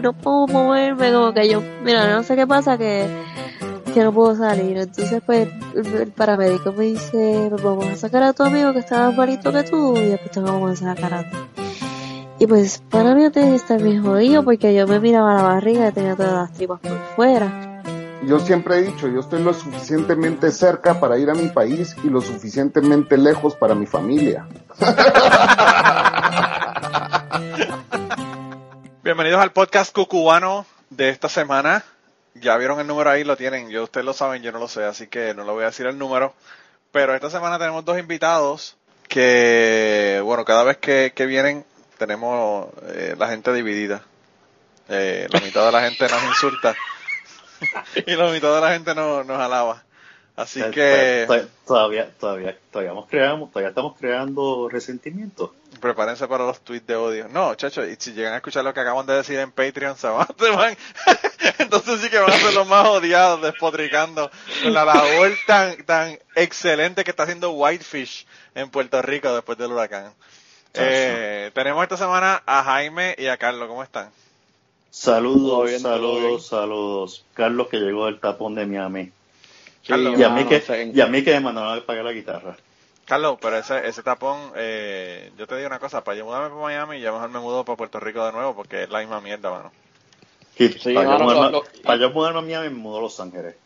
no, puedo moverme, como que yo, mira, no sé qué pasa que, que no puedo salir. Entonces pues el paramédico me dice, pues vamos a sacar a tu amigo que está más malito que tú y después te vamos a sacar a ti. Y pues para mí antes de estar bien jodido porque yo me miraba la barriga y tenía todas las tripas por fuera yo siempre he dicho, yo estoy lo suficientemente cerca para ir a mi país y lo suficientemente lejos para mi familia. Bienvenidos al podcast cucubano de esta semana. Ya vieron el número ahí, lo tienen. Yo ustedes lo saben, yo no lo sé, así que no le voy a decir el número. Pero esta semana tenemos dos invitados que, bueno, cada vez que, vienen tenemos eh, la gente dividida. Eh, la mitad de la gente nos insulta y la mitad de la gente no, nos alaba. Así eh, que... Todavía, todavía, todavía, creamos, todavía estamos creando resentimiento. Prepárense para los tweets de odio. No, chacho, y si llegan a escuchar lo que acaban de decir en Patreon, se van, entonces sí que van a ser los más odiados, despotricando con la labor tan, tan excelente que está haciendo Whitefish en Puerto Rico después del huracán. Eh, tenemos esta semana a Jaime y a Carlos, ¿cómo están? Saludos, saludos, saludos. Carlos que llegó del tapón de Miami. Y, a mí que, y a mí que me mandaron a pagar la guitarra. Carlos, pero ese, ese tapón, eh, yo te digo una cosa, para yo mudarme para Miami, ya mejor me mudo para Puerto Rico de nuevo, porque es la misma mierda, mano. para, yo mudarme, a Miami, me mudo a Los Ángeles.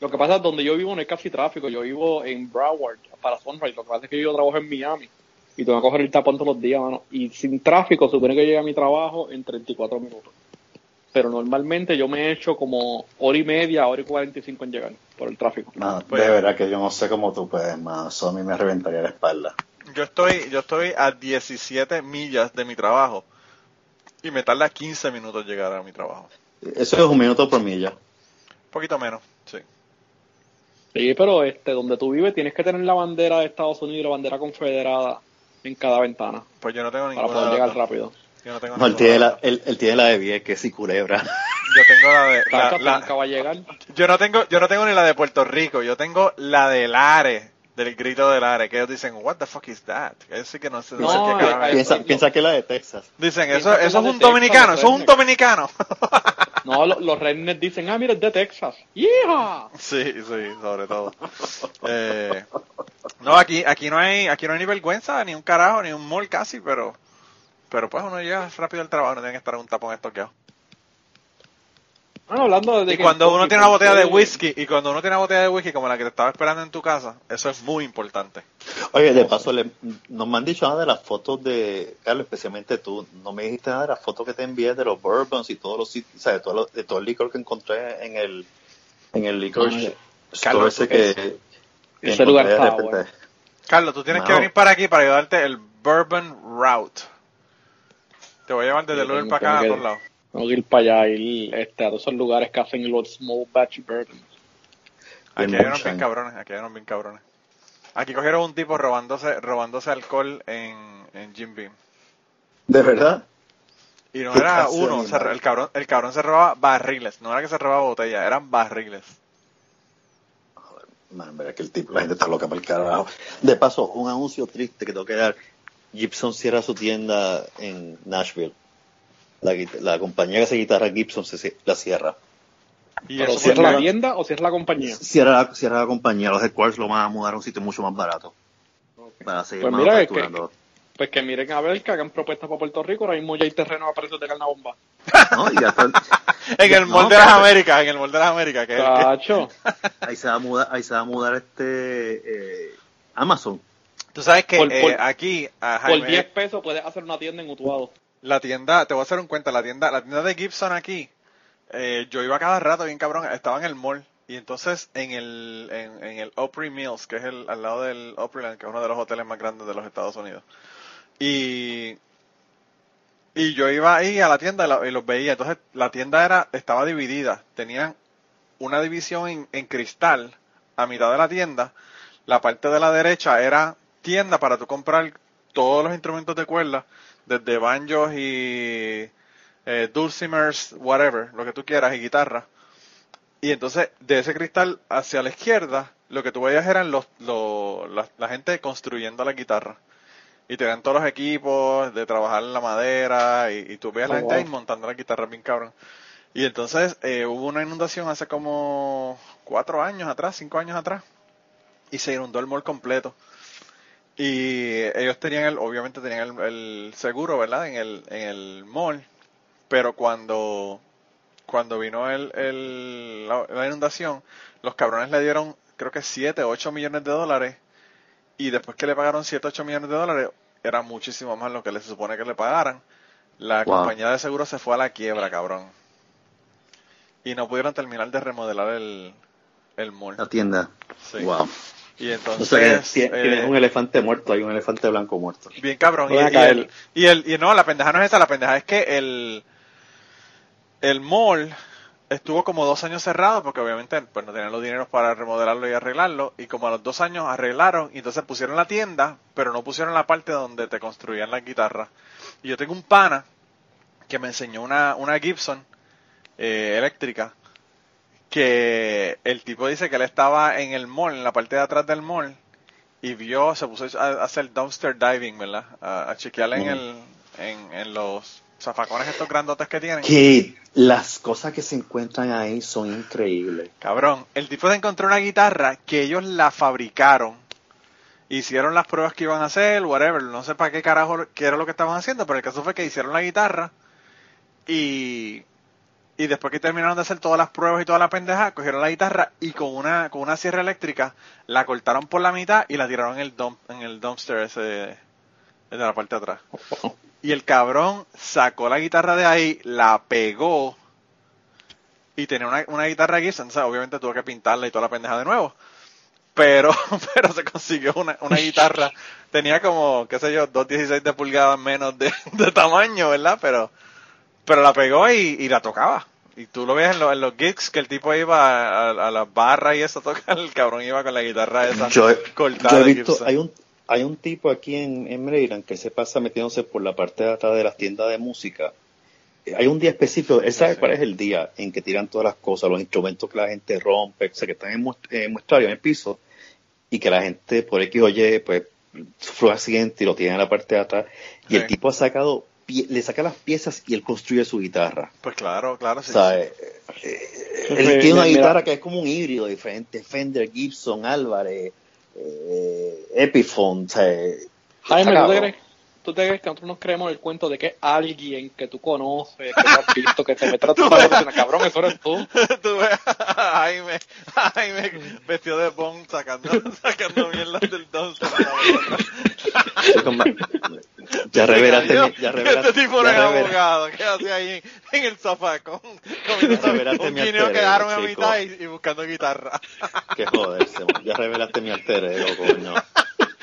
Lo que pasa es donde yo vivo no hay casi tráfico, yo vivo en Broward, para Sunrise, lo que pasa es que yo trabajo en Miami y tengo que coger el tapón todos los días, mano. Y sin tráfico supone que llegue a mi trabajo en 34 minutos pero normalmente yo me he hecho como hora y media, hora y 45 en llegar por el tráfico. No, pues, de verdad que yo no sé cómo tú puedes, más eso a mí me reventaría la espalda. Yo estoy, yo estoy a 17 millas de mi trabajo y me tarda 15 minutos llegar a mi trabajo. Eso es un minuto por milla. Un poquito menos, sí. Sí, pero este, donde tú vives tienes que tener la bandera de Estados Unidos y la bandera confederada en cada ventana. Pues yo no tengo ninguna. Para poder llegar rápido. Yo no tengo no, él tiene, la, él, tiene la de Vieques y Culebra. Yo tengo la de. La, va a llegar. Yo no tengo, yo no tengo ni la de Puerto Rico, yo tengo la de Lares, del grito de Lares, que ellos dicen, what the fuck is that? sí que no sé, no, sé qué piensa, piensa que es la de Texas. Dicen, eso, eso es un dominicano, eso es un dominicano. No, los, los dicen, ah, mira, es de Texas. ¡Yeah! Sí, sí, sobre todo. Eh, no, aquí, aquí no hay, aquí no hay ni vergüenza, ni un carajo, ni un mall casi, pero pero pues uno llega rápido al trabajo, no tiene que estar en un tapón estoqueado. Bueno, hablando de y cuando uno tiene una botella de whisky, y cuando uno tiene una botella de whisky como la que te estaba esperando en tu casa, eso es muy importante. Oye, de paso, no me han dicho nada de las fotos de, Carlos, especialmente tú, no me dijiste nada de las fotos que te envié de los bourbons y todos los sitios, o sea, de todo, de todo el licor que encontré en el, en el licor Carlos, ese que, ese lugar está Carlos, tú tienes que venir para aquí para ayudarte el Bourbon Route. Te voy a llevar desde luego para acá a todos lados. Tengo que ir para allá, ir este, a todos esos lugares que hacen los small batch bourbon. Aquí hay unos bien cabrones, aquí hay unos bien cabrones. Aquí cogieron un tipo robándose, robándose alcohol en, en Jim Beam. ¿De verdad? Y no era uno, el cabrón, el cabrón se robaba barriles, no era que se robaba botella, eran barriles. Man, verá que el tipo, la gente está loca para el carajo. De paso, un anuncio triste que tengo que dar. Gibson cierra su tienda en Nashville. La, compañía que hace guitarra Gibson se, la cierra. ¿Y eso cierra la tienda o cierra la compañía? Cierra la, cierra la compañía. Los headquarters lo van a mudar a un sitio mucho más barato. Para seguir pues mira, que, pues que miren a ver que hagan propuestas para Puerto Rico. Ahora mismo ya hay terreno a precios de carne bomba. No, y ya en el molde de las Américas, en el molde de las Américas. Que ahí se va a mudar, ahí se va a mudar este eh, Amazon. Tú sabes que eh, aquí por 10 pesos puedes hacer una tienda en Utuado. La tienda, te voy a hacer un cuenta, la tienda, la tienda de Gibson aquí, eh, yo iba cada rato bien cabrón, estaba en el mall y entonces en el en, el Opry Mills, que es el al lado del Opryland, que es uno de los hoteles más grandes de los Estados Unidos. Y y yo iba ahí a la tienda y, los veía. Entonces la tienda era estaba dividida. Tenían una división en, en cristal a mitad de la tienda. La parte de la derecha era tienda para tú comprar todos los instrumentos de cuerda, desde banjos y eh, dulcimers, whatever, lo que tú quieras, y guitarra. Y entonces, de ese cristal hacia la izquierda, lo que tú veías eran los, la, gente construyendo la guitarra. Y te dan todos los equipos de trabajar en la madera y, y tú ves a la Oh, gente ahí montando la guitarra bien cabrón. Y entonces eh, hubo una inundación hace como cuatro años atrás, cinco años atrás, y se inundó el mall completo. Y ellos tenían el, obviamente tenían el, el seguro, ¿verdad? En el, en el mall, pero cuando, cuando vino el, el, la, la inundación, los cabrones le dieron, creo que 7, 8 millones de dólares, y después que le pagaron 7, 8 millones de dólares, era muchísimo más lo que les supone que le pagaran. La Wow. compañía de seguro se fue a la quiebra, cabrón. Y no pudieron terminar de remodelar el, el mall. La tienda. Sí. Wow. Y O entonces, sea que ti- eh, tienes un elefante muerto, hay un elefante blanco muerto. bien cabrón. Y, el, y el, y no, la pendeja no es esa, la pendeja es que el, el mall estuvo como dos años cerrado porque obviamente pues no tenían los dineros para remodelarlo y arreglarlo y como a los dos años arreglaron y entonces pusieron la tienda pero no pusieron la parte donde te construían las guitarras y yo tengo un pana que me enseñó una, una Gibson eh, eléctrica que el tipo dice que él estaba en el mall, en la parte de atrás del mall y vio, se puso a hacer dumpster diving, ¿verdad? A, a chequear en, el, en, en los zafacones estos grandotes que tienen. Que las cosas que se encuentran ahí son increíbles. Cabrón, el tipo se encontró una guitarra que ellos la fabricaron, hicieron las pruebas que iban a hacer, whatever, no sé para qué carajo qué era lo que estaban haciendo, pero el caso fue que hicieron la guitarra y, y después que terminaron de hacer todas las pruebas y toda la pendeja, cogieron la guitarra y con una, con una sierra eléctrica la cortaron por la mitad y la tiraron en el, dump, en el dumpster ese de, la parte de atrás. Y el cabrón sacó la guitarra de ahí, la pegó y tenía una, una guitarra o sea, obviamente tuvo que pintarla y toda la pendeja de nuevo. Pero, pero se consiguió una, una guitarra, tenía como, qué sé yo, 2.16 de pulgadas menos de, de tamaño, ¿verdad? Pero, pero la pegó y, y la tocaba. Y tú lo ves en, lo- en los gigs que el tipo iba a, a, a las barras y eso a tocar, el cabrón iba con la guitarra esa Yo, he- cortada yo he visto, hay un, hay un tipo aquí en, en Maryland que se pasa metiéndose por la parte de atrás de las tiendas de música. Eh, Hay un día específico, él sabe Sí. cuál es el día en que tiran todas las cosas, los instrumentos que la gente rompe, o sea, que están en, en muestrario, en el piso, y que la gente por X o Y, pues, sufre un accidente y lo tiene en la parte de atrás, y Sí. el tipo ha sacado, le saca las piezas y él construye su guitarra. Pues claro, claro, sí. O sea, sí. eh, eh, Me- él tiene una mira- guitarra que es como un híbrido diferente, Fender, Gibson, Álvarez, eh, Epiphone, o sea, Jaime, está ¿tú te, cabrón. crees, ¿tú te crees que nosotros nos creemos el cuento de que alguien que tú conoces, que tú has visto, que te mete a tu patrocina? Cabrón, eso eres tú. Tú ves a Jaime, a Jaime vestido de Bond sacando, sacando mierda del dumpster. Ya revelaste, mi- ya revelaste, Este tipo revela- abogado, ¿qué hace ahí en el sofá con, revelaste un mi guineo que alter ego, dejaron a mitad y, y buscando guitarra? que joderse, ya revelaste mi alter ego, coño.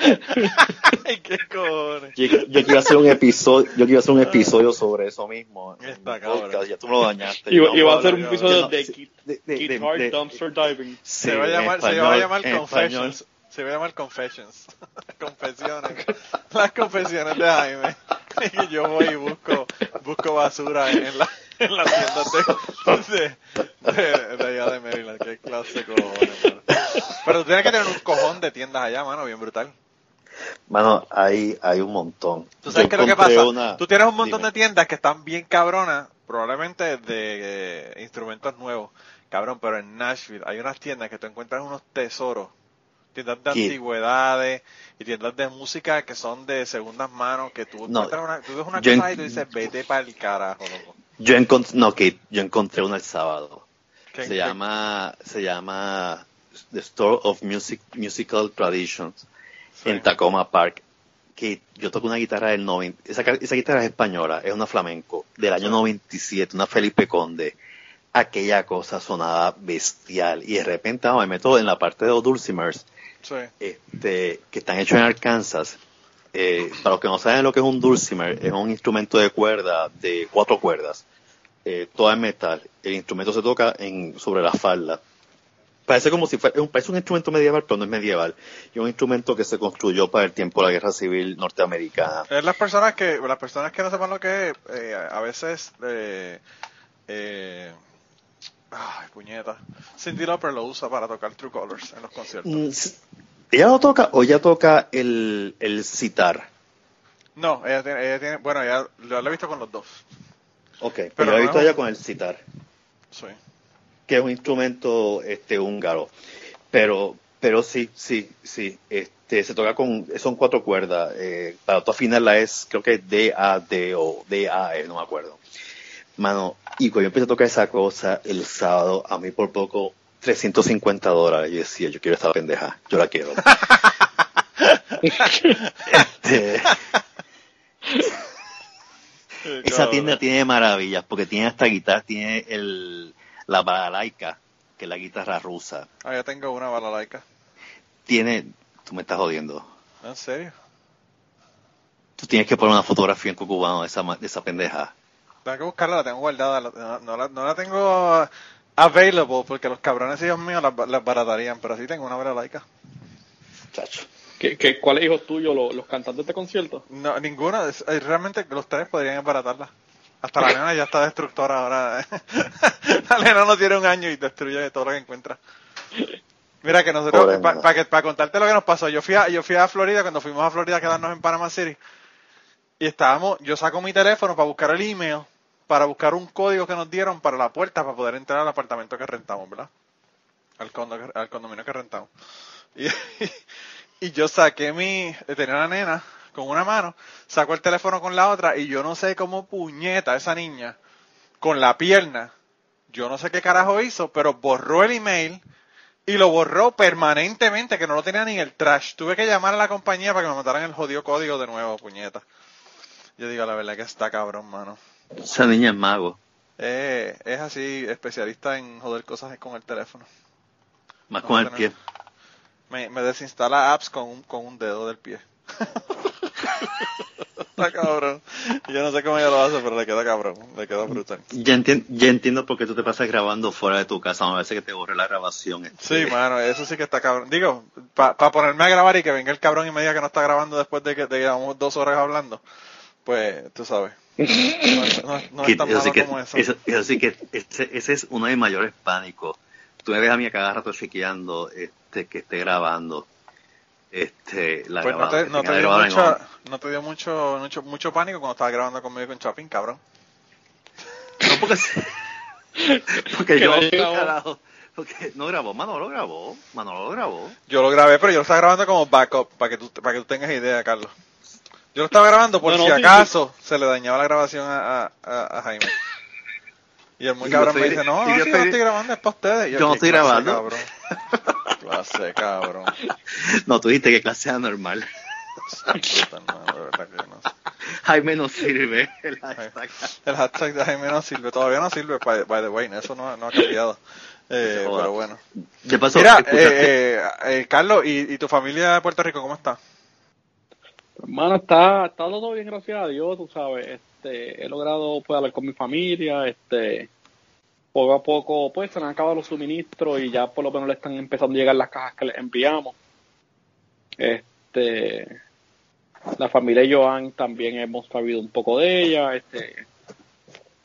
Ay, qué cojones. Yo, yo quiero hacer un episodio, yo quiero hacer un episodio sobre eso mismo. Está un cabrón. podcast, ya tú me lo dañaste. Y, yo no y va a ser un episodio de, Guitar de- Dumpster Diving. se va a llamar, se va a español, llamar Confessions. Se va a llamar Confessions. Confesiones. Las confesiones de Jaime. Y yo voy y busco, busco basura en la, en las tiendas de, de, de, de allá de Maryland. Qué clase de cojones, mano. Pero tú tienes que tener un cojón de tiendas allá, mano, bien brutal. Mano, hay, hay un montón. ¿Tú sabes qué es lo que pasa? una- Tú tienes un montón Dime. de tiendas que están bien cabronas, probablemente de eh, instrumentos nuevos. Cabrón, pero en Nashville hay unas tiendas que tú encuentras unos tesoros. Tiendas de antigüedades y tiendas de música que son de segundas manos, que tú, No, encuentras una, tú ves una cosa en- y tú dices, vete para el carajo, loco. Yo encontré, no, que yo encontré una el sábado. ¿Qué- Se qué- llama, se llama The Store of Music, Musical Traditions sí. en Tacoma Park. Que yo toco una guitarra del 90, esa, guitarra es española, es una flamenco, del año Sí. 97, una Felipe Conde. Aquella cosa sonaba bestial. Y de repente ah, me meto en la parte de los dulcimers, Sí. este, que están hechos en Arkansas. Eh, para los que no saben lo que es un dulcimer, es un instrumento de cuerda de cuatro cuerdas, eh, todo en metal. El instrumento se toca en, sobre la falda. Parece como si fuera, es un, parece un instrumento medieval, pero no es medieval. Y es un instrumento que se construyó para el tiempo de la Guerra Civil norteamericana. Es las personas que, las personas que no sepan lo que es, eh, a veces, eh, eh, ay, puñeta. Cindy Lauper lo usa para tocar True Colors en los conciertos. Mm, ¿Ella lo toca o ella toca el, el sitar? No, ella tiene, ella tiene bueno, ella lo he visto con los dos. Ok, pero, Pero yo he no visto ella con el sitar, Sí. Que es un instrumento este húngaro. Pero, pero sí, sí, sí. Este, se toca con, son cuatro cuerdas. Eh, para tú afinarla es, creo que es D, A, D o D, A, E, no me acuerdo. Mano, y cuando yo empecé a tocar esa cosa el sábado, a mí por poco 350 dólares. Yo decía, yo quiero esta pendeja, yo la quiero. Este, esa tienda tiene maravillas, porque tiene esta guitarra, tiene el, la balalaika, que es la guitarra rusa. Ah, ya tengo una balalaica. Tiene, tú me estás jodiendo. ¿En serio? Tú tienes que poner una fotografía en Cucubano de esa, de esa pendeja. Tengo que buscarla, la tengo guardada. la- no, no la, no la tengo available porque los cabrones hijos míos las, las baratarían, pero sí tengo una balalaica. Chacho. ¿Qué, qué, ¿Cuáles hijos tuyos, los, los cantantes de concierto? No, ninguna. es- Realmente los tres podrían embaratarla. Hasta la nena ya está destructora ahora. la nena no tiene un año y destruye todo lo que encuentra. Mira que nosotros, para nena. contarte lo que nos pasó, yo fui, a, yo fui a Florida cuando fuimos a Florida a quedarnos en Panama City y estábamos, yo saco mi teléfono para buscar el email, para buscar un código que nos dieron para la puerta para poder entrar al apartamento que rentamos, ¿verdad? Al, condo, al condominio que rentamos. Y, y yo saqué mi, tenía una nena con una mano, sacó el teléfono con la otra y yo no sé cómo puñeta esa niña con la pierna, yo no sé qué carajo hizo, pero borró el email y lo borró permanentemente, que no lo tenía ni en el trash. Tuve que llamar a la compañía para que me mandaran el jodido código de nuevo, puñeta. Yo digo, la verdad que está cabrón, mano. Esa niña es mago. Eh, es así, especialista en joder cosas con el teléfono. Más No, con el pie. Me, me desinstala apps con un, con un dedo del pie. está cabrón. Yo no sé cómo ella lo hace, pero le queda cabrón. Le queda brutal. Ya, entien- ya entiendo por qué tú te pasas grabando fuera de tu casa. Me parece que te borré la grabación. este. Sí, mano, eso sí que está cabrón. Digo, para ponerme a grabar y que venga el cabrón y me diga que no está grabando después de que que llevamos dos horas hablando, pues tú sabes. No, no no es tan eso, sí malo que, como eso. eso, eso sí que ese, ese es uno de mis mayores pánicos. Tú me ves a mí a cada rato chequeando este, que esté grabando. Este, la Pues no te, no dio mucho, no te dio mucho, mucho, mucho pánico cuando estabas grabando conmigo y con Chapin, cabrón. No, porque, porque Que yo, no carajo, porque no grabó, Manolo grabó, Manolo grabó. Yo lo grabé, pero yo lo estaba grabando como backup, para que tú, para que tú tengas idea, Carlos. Yo lo estaba grabando por No, no, si sí, acaso se le dañaba la grabación a, a, a- a Jaime. Y el muy Y cabrón me dice, no, yo si yo estoy- estoy grabando es para ustedes. Y yo no "¿Qué estoy grabando". Cabrón. Clase, cabrón. No, tú dijiste que clase anormal. Jaime no sirve. El hashtag. El hashtag de Jaime no sirve, todavía no sirve, by, by the way, eso no, no ha cambiado. Eh, pero bueno. ¿Qué pasó? Mira, eh, eh, eh, Carlos, ¿y, ¿y tu familia de Puerto Rico cómo está? Hermano, está, está todo bien, gracias a Dios, tú sabes. Este, he logrado pues, hablar con mi familia, este, poco a poco, pues se han acabado los suministros y ya por lo menos le están empezando a llegar las cajas que les enviamos. Este, la familia Joan también hemos sabido un poco de ella, este,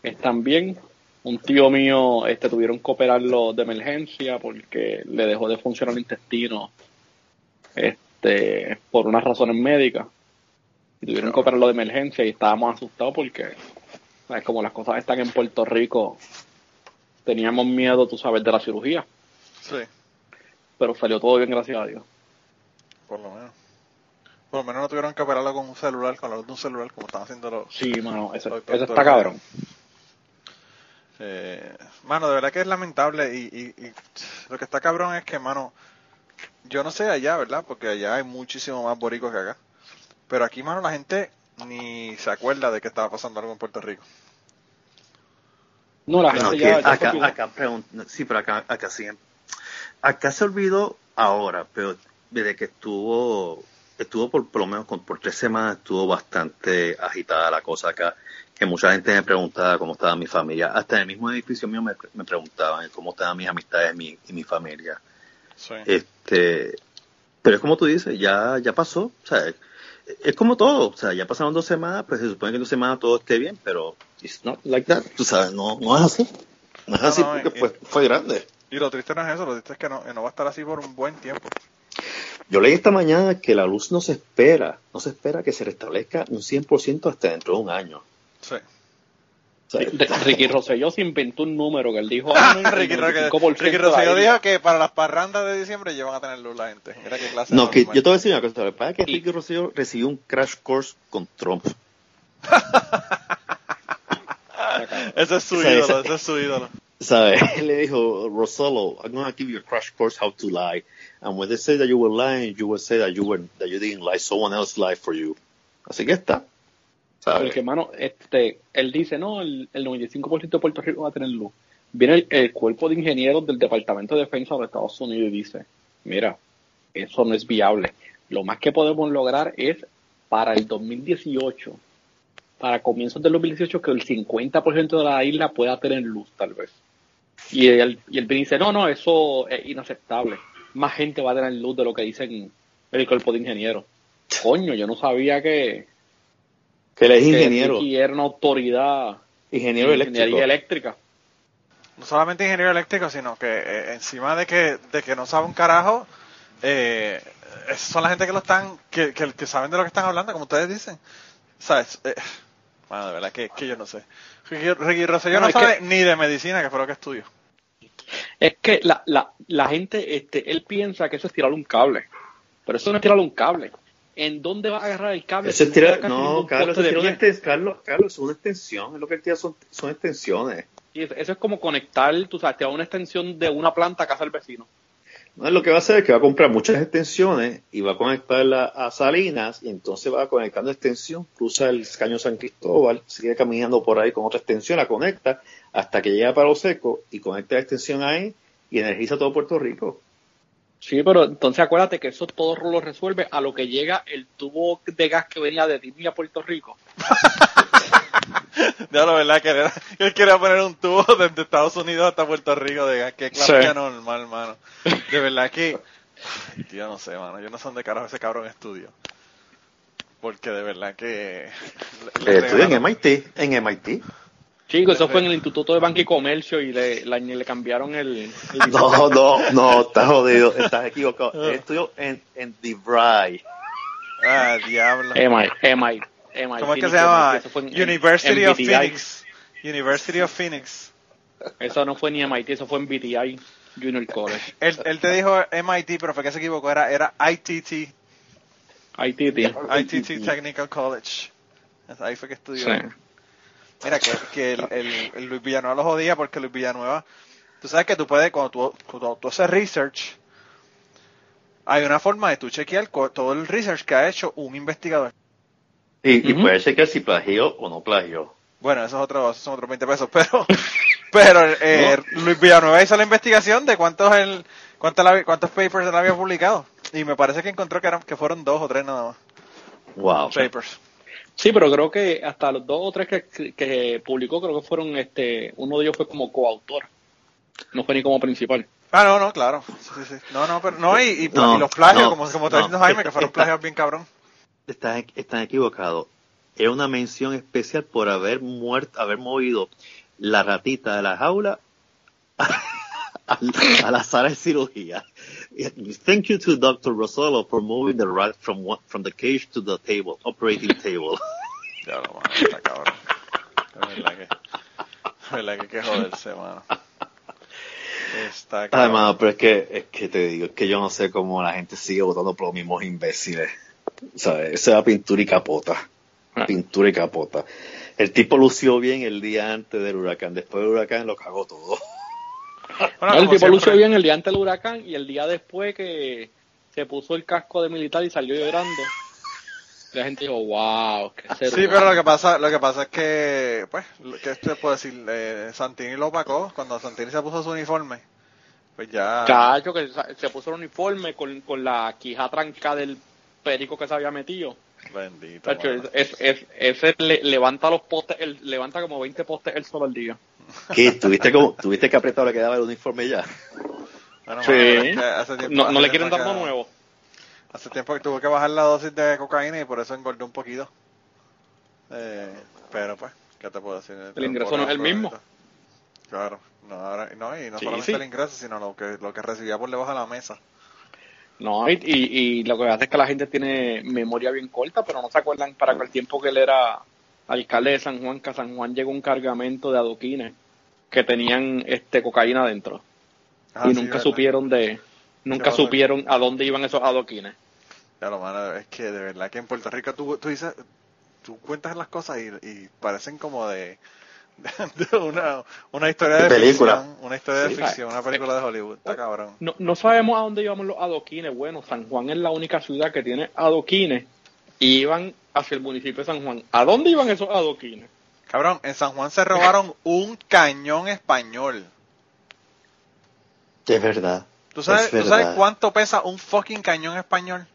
están bien. Un tío mío, este, tuvieron que operarlo de emergencia porque le dejó de funcionar el intestino, este, por unas razones médicas y tuvieron que operarlo de emergencia y estábamos asustados porque ¿sabes? como las cosas están en Puerto Rico teníamos miedo tú sabes de la cirugía Sí, pero salió todo bien gracias a Dios por lo menos. Por lo menos no tuvieron que operarlo con un celular, con la luz de un celular, como están haciendo los... sí mano doctor. está cabrón Eh, mano, de verdad que es lamentable y, y, y lo que está cabrón es que, mano, yo no sé allá, ¿verdad? Porque allá hay muchísimo más boricos que acá. Pero aquí, mano, la gente ni se acuerda de que estaba pasando algo en Puerto Rico. No la gente ya, acá, acá sí, pero acá, acá sí. Acá se olvidó ahora, pero desde que estuvo, estuvo por, por lo menos con- por tres semanas, estuvo bastante agitada la cosa acá, que mucha gente me preguntaba cómo estaba mi familia. Hasta en el mismo edificio mío me, me preguntaban cómo estaban mis amistades mi, y mi familia. Sí. Este, pero es como tú dices, ya, ya pasó, o sea, es, como todo, o sea, ya pasaron dos semanas, pues se supone que en dos semanas todo esté bien, pero it's not like that, tú sabes, no, no es así, no es No, así no, porque y- fue, fue grande. Y lo triste no es eso, lo triste es que no, no va a estar así por un buen tiempo. Yo leí esta mañana que la luz no se espera, no se espera que se restablezca un 100% hasta dentro de un año. Sí. Ricky Rosselló se inventó un número que él dijo. ah, no, Ricky, Roque- 95% Ricky Rosselló dijo que para las parrandas de diciembre ya van a tener luz la gente. Mira qué clase. no, que yo te voy a decir una cosa, lo que pasa es que Ricky Rosselló recibió un crash course con Trump. Ese es su ídolo, ese- ese es su ídolo. ¿Sabes? Él le dijo, Rosello, I'm going to give you a crash course how to lie. And when they say that you were lying, you will say that you, were, that you didn't lie, someone else lied for you. Así que está. ¿Sabes? Porque, hermano, este, él dice, no, el, el 95% de Puerto Rico va a tener luz. Viene el, cuerpo de ingenieros del Departamento de Defensa de Estados Unidos y dice, mira, eso no es viable. Lo más que podemos lograr es para el 2018, para comienzos del 2018, que el 50% de la isla pueda tener luz, tal vez. Y él, y él dice, no, no, eso es inaceptable. Más gente va a tener luz de lo que dicen el cuerpo de ingenieros. Coño, yo no sabía que, Que él es que ingeniero, Ricky era una autoridad ingeniero en eléctrico. ingeniería eléctrica. No solamente ingeniero eléctrico, sino que eh, encima de que, de que no sabe un carajo, eh, esas son la gente que lo están, que, que, que saben de lo que están hablando, como ustedes dicen. ¿Sabes? Eh, bueno, de verdad que, que yo no sé. Ricky, Rosselló No, no, sabe ni de medicina, que fue lo que estudió. Es que la, la, la gente, este, él piensa que eso es tirarle un cable. Pero eso no es tirarle un cable. ¿En dónde va a agarrar el cable? No, Carlos, de una Carlos, Carlos, es una extensión, es lo que él tira son, son extensiones. Y eso, eso es como conectar, tú sabes, te una extensión de una planta a casa del vecino. No, lo que va a hacer es que va a comprar muchas extensiones y va a conectarla a Salinas y entonces va conectando extensión, cruza el caño San Cristóbal, sigue caminando por ahí con otra extensión, la conecta hasta que llega a Palo Seco y conecta la extensión ahí y energiza todo Puerto Rico. Sí, pero entonces acuérdate que eso todo lo resuelve a lo que llega el tubo de gas que venía de Disney a Puerto Rico. Ya lo verdad que era- él quería poner un tubo desde Estados Unidos hasta Puerto Rico, de gas, qué clase Sí. normal, mano. De verdad que, ay, tío, no sé, mano, yo no sé dónde carajo ese cabrón estudio. Porque de verdad que... le- le Eh, estudia en MIT, en MIT. Chicos, eso fue en el Instituto de Banco y Comercio y le, le cambiaron el... el No, no, no, estás jodido, estás equivocado. Él estudió en, en DeVry. Ah, diablo. MI, MI, MI. ¿Cómo es que se llama? Eso fue en- University en of. Phoenix. University of Phoenix. Eso no fue ni MIT, eso fue en BTI Junior College. Él, él te dijo MIT, pero fue que se equivocó, era, era ITT. ITT. ITT Technical College. Ahí fue que estudió. Sí. Mira, que, que el, el- el Luis Villanueva lo jodía porque Luis Villanueva, tú sabes que tú puedes, cuando tú, cuando tú haces research, hay una forma de tú chequear todo el research que ha hecho un investigador. Y, y Ujú. puede chequear si plagió o no plagió. Bueno, eso es otro, esos son otros 20 pesos, pero, pero eh, Luis Villanueva hizo la investigación de cuántos el, cuántos, la- cuántos papers él había publicado. Y me parece que encontró que, eran, que fueron dos o tres nada más. Wow. Papers. Sí, pero creo que hasta los dos o tres que, que publicó, creo que fueron, este, uno de ellos fue como coautor. No fue ni como principal. Ah, no, no, claro. Sí, sí, sí. No, no, pero no, y, y, No, y los plagios, no, como, como está no. diciendo Jaime, que fueron Está- plagios bien cabrón. Están, están equivocados. Era una mención especial por haber muerto, haber movido la ratita de la jaula a, a la sala de cirugía. Thank you to Dr. Rosolo for moving the rat from from the cage to the table, operating table. Ya lo mano, está cabrón. Es verdad que, es verdad que hay que joderse, mano. Está cabrón. Además, pero es que, es que te digo, es que yo no sé cómo la gente sigue votando por los mismos imbéciles. ¿Sabes? Esa era pintura y capota. Ah. Pintura y capota. El tipo lució bien el día antes del huracán. Después del huracán lo cagó todo. Bueno, el tipo lució bien el día antes del huracán y el día después que se puso el casco de militar y salió llorando. La gente dijo, wow, qué ser Sí, humano". pero lo que pasa, lo que pasa es que, pues, que te puedo decir, eh, Santini lo opacó cuando Santini se puso su uniforme. Pues ya. Chacho, que se puso el uniforme con, con la quija tranca del perico que se había metido. Bendito. Chacho, mano. es, es, es- ese le- levanta los postes, él levanta como 20 postes él solo al día. ¿Qué? ¿Tuviste, como, ¿Tuviste que apretado le quedaba el uniforme ya? Bueno, Sí. mano, es que hace tiempo- No, hace no le quieren dar uno nuevo. Hace tiempo que tuvo que bajar la dosis de cocaína y por eso engordó un poquito. Eh, pero pues, ¿qué te puedo decir? El ingreso no es el mismo. Claro, no, ahora, no y no Sí, solamente sí. el ingreso, sino lo que, lo que recibía por debajo de la mesa. No, y, y, y lo que hace es que la gente tiene memoria bien corta, pero no se acuerdan para el tiempo que él era alcalde de San Juan, que a San Juan llegó un cargamento de adoquines que tenían este cocaína dentro. Ah, y sí, nunca ¿verdad? supieron de, nunca supieron a dónde iban esos adoquines. Ya lo mano, es que de verdad que en Puerto Rico tú, tú dices, tú cuentas las cosas y, y parecen como de, de, de una, una historia de, De película. ficción, una historia de Sí. ficción, una película de Hollywood, está cabrón. No, no sabemos a dónde íbamos los adoquines. Bueno, San Juan es la única ciudad que tiene adoquines y iban hacia el municipio de San Juan. ¿A dónde iban esos adoquines? Cabrón, en San Juan se robaron un cañón español. Es verdad. ¿Tú sabes, Es ¿tú sabes verdad. cuánto pesa un fucking cañón español?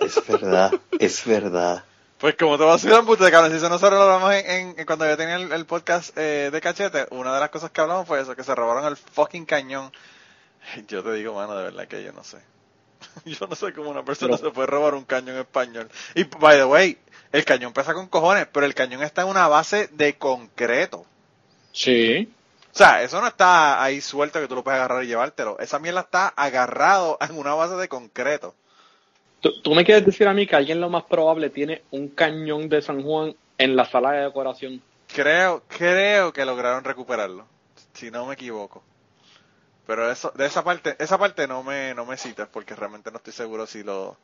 Es verdad, es verdad. Pues como te vas a decir puta cabrón, si eso nosotros lo hablamos en, en- en cuando yo tenía el, el podcast eh, de cachete, una de las cosas que hablamos fue eso, que se robaron el fucking cañón. Yo te digo, mano, de verdad que yo no sé. Yo no sé cómo una persona Pero- se puede robar un cañón español. Y, by the way, el cañón pesa con cojones, pero el cañón está en una base de concreto. Sí. O sea, eso no está ahí suelto que tú lo puedes agarrar y llevártelo. Esa mierda está agarrado en una base de concreto. ¿Tú, tú me quieres decir a mí que alguien lo más probable tiene un cañón de San Juan en la sala de decoración? Creo, creo que lograron recuperarlo, si no me equivoco. Pero eso, de esa parte, esa parte no me, no me citas porque realmente no estoy seguro si lo,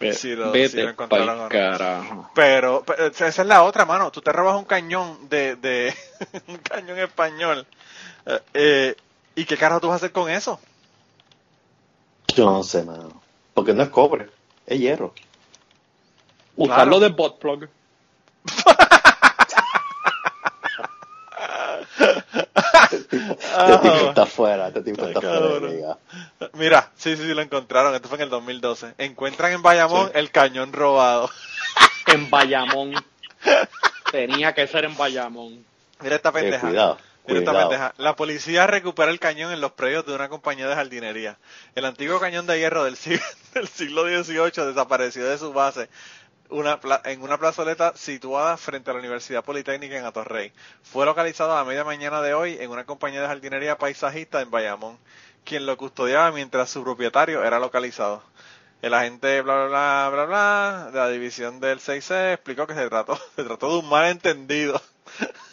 Ve- si lo, vete si lo encontraron o no. carajo. Pero, pero esa es la otra, mano. Tú te robas un cañón de, de un cañón español. Eh, eh, ¿Y qué carajo tú vas a hacer con eso? Yo no sé, mano. Porque no es cobre, es hierro. Usarlo Claro. de bot plug. Este tipo está fuera, este tipo está fuera cabrón. de liga. Mira, sí, sí, sí, lo encontraron. Esto fue en el 2012. Encuentran en Bayamón Sí. el cañón robado. En Bayamón. Tenía que ser en Bayamón. Mira esta Eh, pendeja. cuidado, cuidado. La policía recupera el cañón en los predios de una compañía de jardinería. El antiguo cañón de hierro del siglo, del siglo XVIII desapareció de su base una pla- en una plazoleta situada frente a la Universidad Politécnica en Atorrey. Fue localizado a media mañana de hoy en una compañía de jardinería paisajista en Bayamón, quien lo custodiaba mientras su propietario era localizado. El agente bla bla bla bla bla de la división del 6C explicó que se trató, se trató de un malentendido.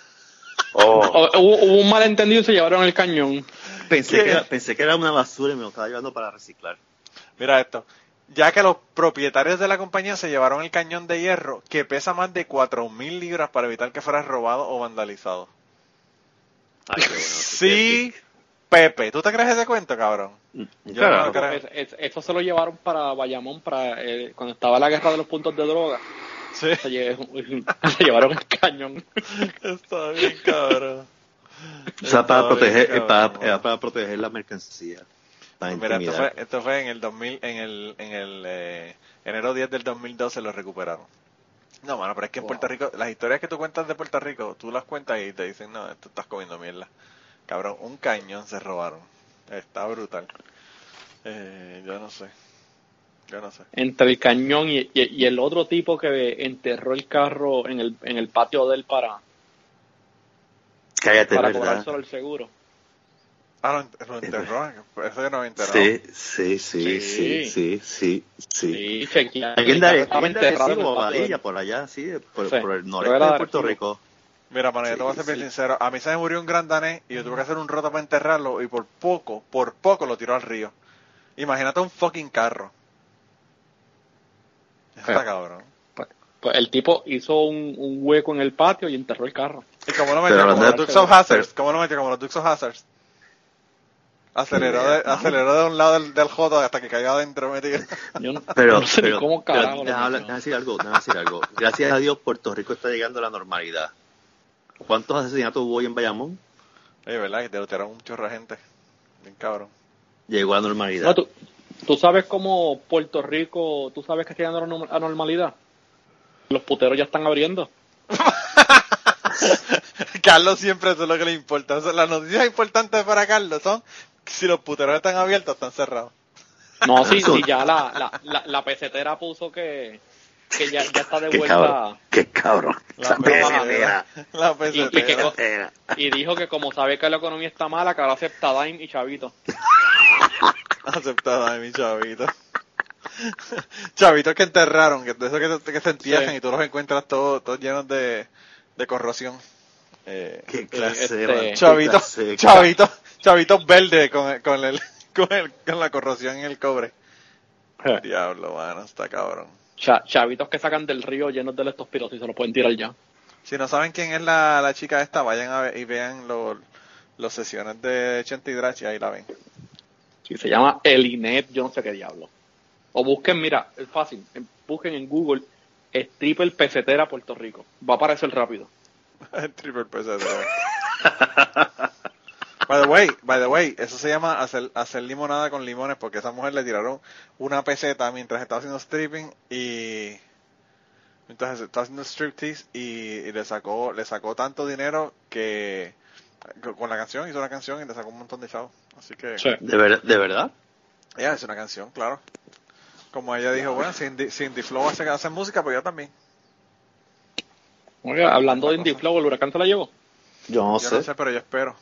Oh, Hubo, hubo un malentendido y se llevaron el cañón. pensé, que era, pensé que era una basura y me lo estaba llevando para reciclar. Mira esto. Ya que los propietarios de la compañía se llevaron el cañón de hierro que pesa más de 4.000 libras para evitar que fuera robado o vandalizado. Ay, qué bueno. Sí, Pepe. ¿Tú te crees ese cuento, cabrón? Yo carajo. no creo. Es- es- eso se lo llevaron para Bayamón para eh, cuando estaba la guerra de los puntos de droga. Sí, Se, lle- se llevaron el cañón. está bien, cabrón. O sea, para bien, proteger, cabrón, para proteger la mercancía. Para Mira, esto fue, esto fue en el 2000, en el, en el eh, enero 10 del 2012 lo recuperaron. No, mano, pero es que en Wow. Puerto Rico, las historias que tú cuentas de Puerto Rico, tú las cuentas y te dicen, no, tú estás comiendo mierda. Cabrón, un cañón se robaron. Está brutal. Eh, yo no sé. Yo no sé. Entre el cañón y, y- y el otro tipo que enterró el carro en el, en el patio de él para, Cállate, para ¿verdad? cobrárselo al seguro. Ah, lo, ent- lo enterró. Eso yo no me he enterado. Sí, sí, sí, Sí. sí, sí, sí, sí. Sí. Alguien de, por allá, sí, por, Sí, por el noreste de Puerto. Rico. Mira, mano, yo te voy a ser Sí, bien sí. sincero. A mí se me murió un gran danés y yo tuve que hacer un roto para enterrarlo y por poco, por poco lo tiró al río. Imagínate un fucking carro. Está Sí. cabrón. Pues el tipo hizo un, un hueco en el patio y enterró el carro. ¿Y cómo lo Pero metió? Como los Dukes of Hazzards. pero- ¿Cómo lo metió? Como los Dukes of Hazzards. Aceleró Ni idea, de, ¿no? aceleró de un lado del, del joto hasta que cayó adentro metido. Yo no, Pero, no sé pero, ni cómo carajo déjame, decir algo, déjame decir algo. Gracias a Dios, Puerto Rico está llegando a la normalidad. ¿Cuántos asesinatos hubo hoy en Bayamón? Oye, ¿verdad? Que te lo tiraron un chorro de gente. Bien cabrón. Llegó a la normalidad. No, tú, tú sabes cómo Puerto Rico, tú sabes que está llegando a la normalidad. Los puteros ya están abriendo. Carlos siempre eso es lo que le importa. O sea, las noticias importantes para Carlos son si los puteros están abiertos están cerrados. No, sí, sí, ya la, la, la, la pesetera puso que, que ya, ya está de Qué vuelta cabrón, qué cabrón. La pesetera. Y- y y dijo que como sabe que la economía está mala, que ahora acepta Dime y Chavito. Aceptada de mi chavito. Chavitos que enterraron, que de eso que, que se entierran Sí. y tú los encuentras todos, todos llenos de, de corrosión. Eh, Qué clase, este, mano, qué chavitos, verdes con, el- con, el, con, el, con la corrosión en el cobre. Diablo, mano, está cabrón. cha- chavitos que sacan del río llenos de leptospirosis y se lo pueden tirar ya. Si no saben quién es la, la chica esta, vayan a ver y vean los los sesiones de Chente y Drachi, ahí la ven. Sí, se llama Elinet, yo no sé qué diablo. O busquen, mira, es fácil, en- busquen en Google stripper pesetera Puerto Rico. Va a aparecer rápido. El triple pesetero. By the way, by the way, eso se llama hacer, hacer limonada con limones porque a esa mujer le tiraron una peseta mientras estaba haciendo stripping y mientras estaba haciendo striptease y, y le sacó le sacó tanto dinero que con la canción hizo una canción y le sacó un montón de chavos. Así que Sí. ¿De, ver- ¿De verdad? ella hizo una canción, claro. Como ella dijo, bueno, si Indie, si Indie Flow hace, hace música, pues yo también. Oiga, hablando de Indie. Flow, ¿el huracán se la llevó? Yo no Yo sé. no sé, pero yo espero.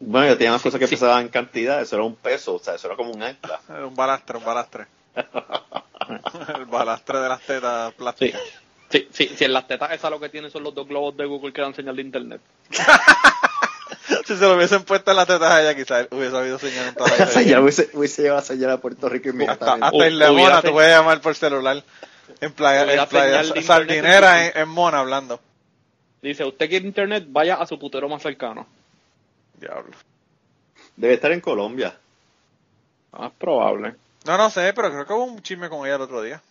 Bueno, yo tenía unas cosas que sí. pesaban en cantidad, eso era un peso, o sea, eso era como un ancla. Eh, Un balastre, un balastre. El balastre de las tetas Sí. plásticas. Sí, sí, si en las tetas esas lo que tienen son los dos globos de Google que dan señal de internet. Si se lo hubiesen puesto en las tetas a ella, quizás hubiese habido señal en toda la ya hubiese, hubiese llevado a señal a Puerto Rico Hasta, inmediatamente. hasta en Hu- Lemona hubiera tú puedes llamar por celular. En playa, en playa sardinera en, en Mona hablando. Dice, usted quiere internet, vaya a su putero más cercano. Diablo. Debe estar en Colombia. Ah, es probable. No, no sé, pero creo que hubo un chisme con ella el otro día.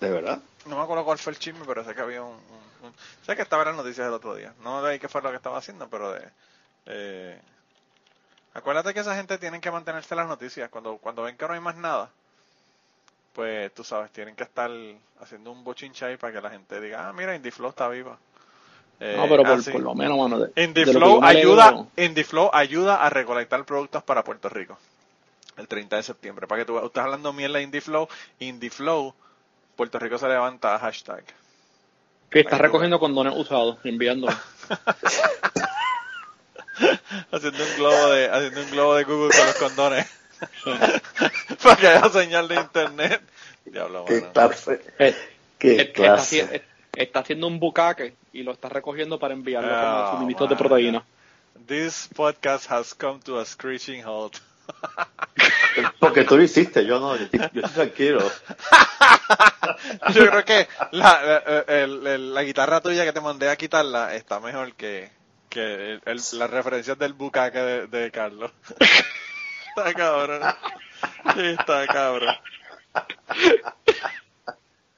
¿De verdad? No me acuerdo cuál fue el chisme, pero sé que había un... un- un- sé que estaba en las noticias el otro día. No leí qué fue lo que estaba haciendo, pero de... eh, acuérdate que esa gente tienen que mantenerse en las noticias. Cuando, cuando ven que no hay más nada, pues tú sabes, tienen que estar haciendo un bochinche ahí para que la gente diga, ah, mira, Indie Flow está viva. Eh, no, pero por, por lo menos, mano. De, Indie de Flow ayuda, Indie Flow ayuda a recolectar productos para Puerto Rico. El 30 de septiembre. Para que tú estás hablando mierda de Indie Flow, Indie Flow, Puerto Rico se levanta hashtag. Que está recogiendo condones usados y enviándolos. haciendo un globo de, haciendo un globo de Google con los condones. para que haya señal de internet. Diablo, ¿Qué clase? Eh, ¿Qué eh, está, clase? Está haciendo un bucaque y lo está recogiendo para enviarlo Ah, como suministros de proteína. This podcast has come to a screeching halt. Porque tú lo hiciste, yo no, yo estoy, yo estoy tranquilo. Yo creo que la, la, el- el- la guitarra tuya que te mandé a quitarla está mejor que, que el- el- las referencias del bucaque de, de Carlos. está cabrón. Está cabrón.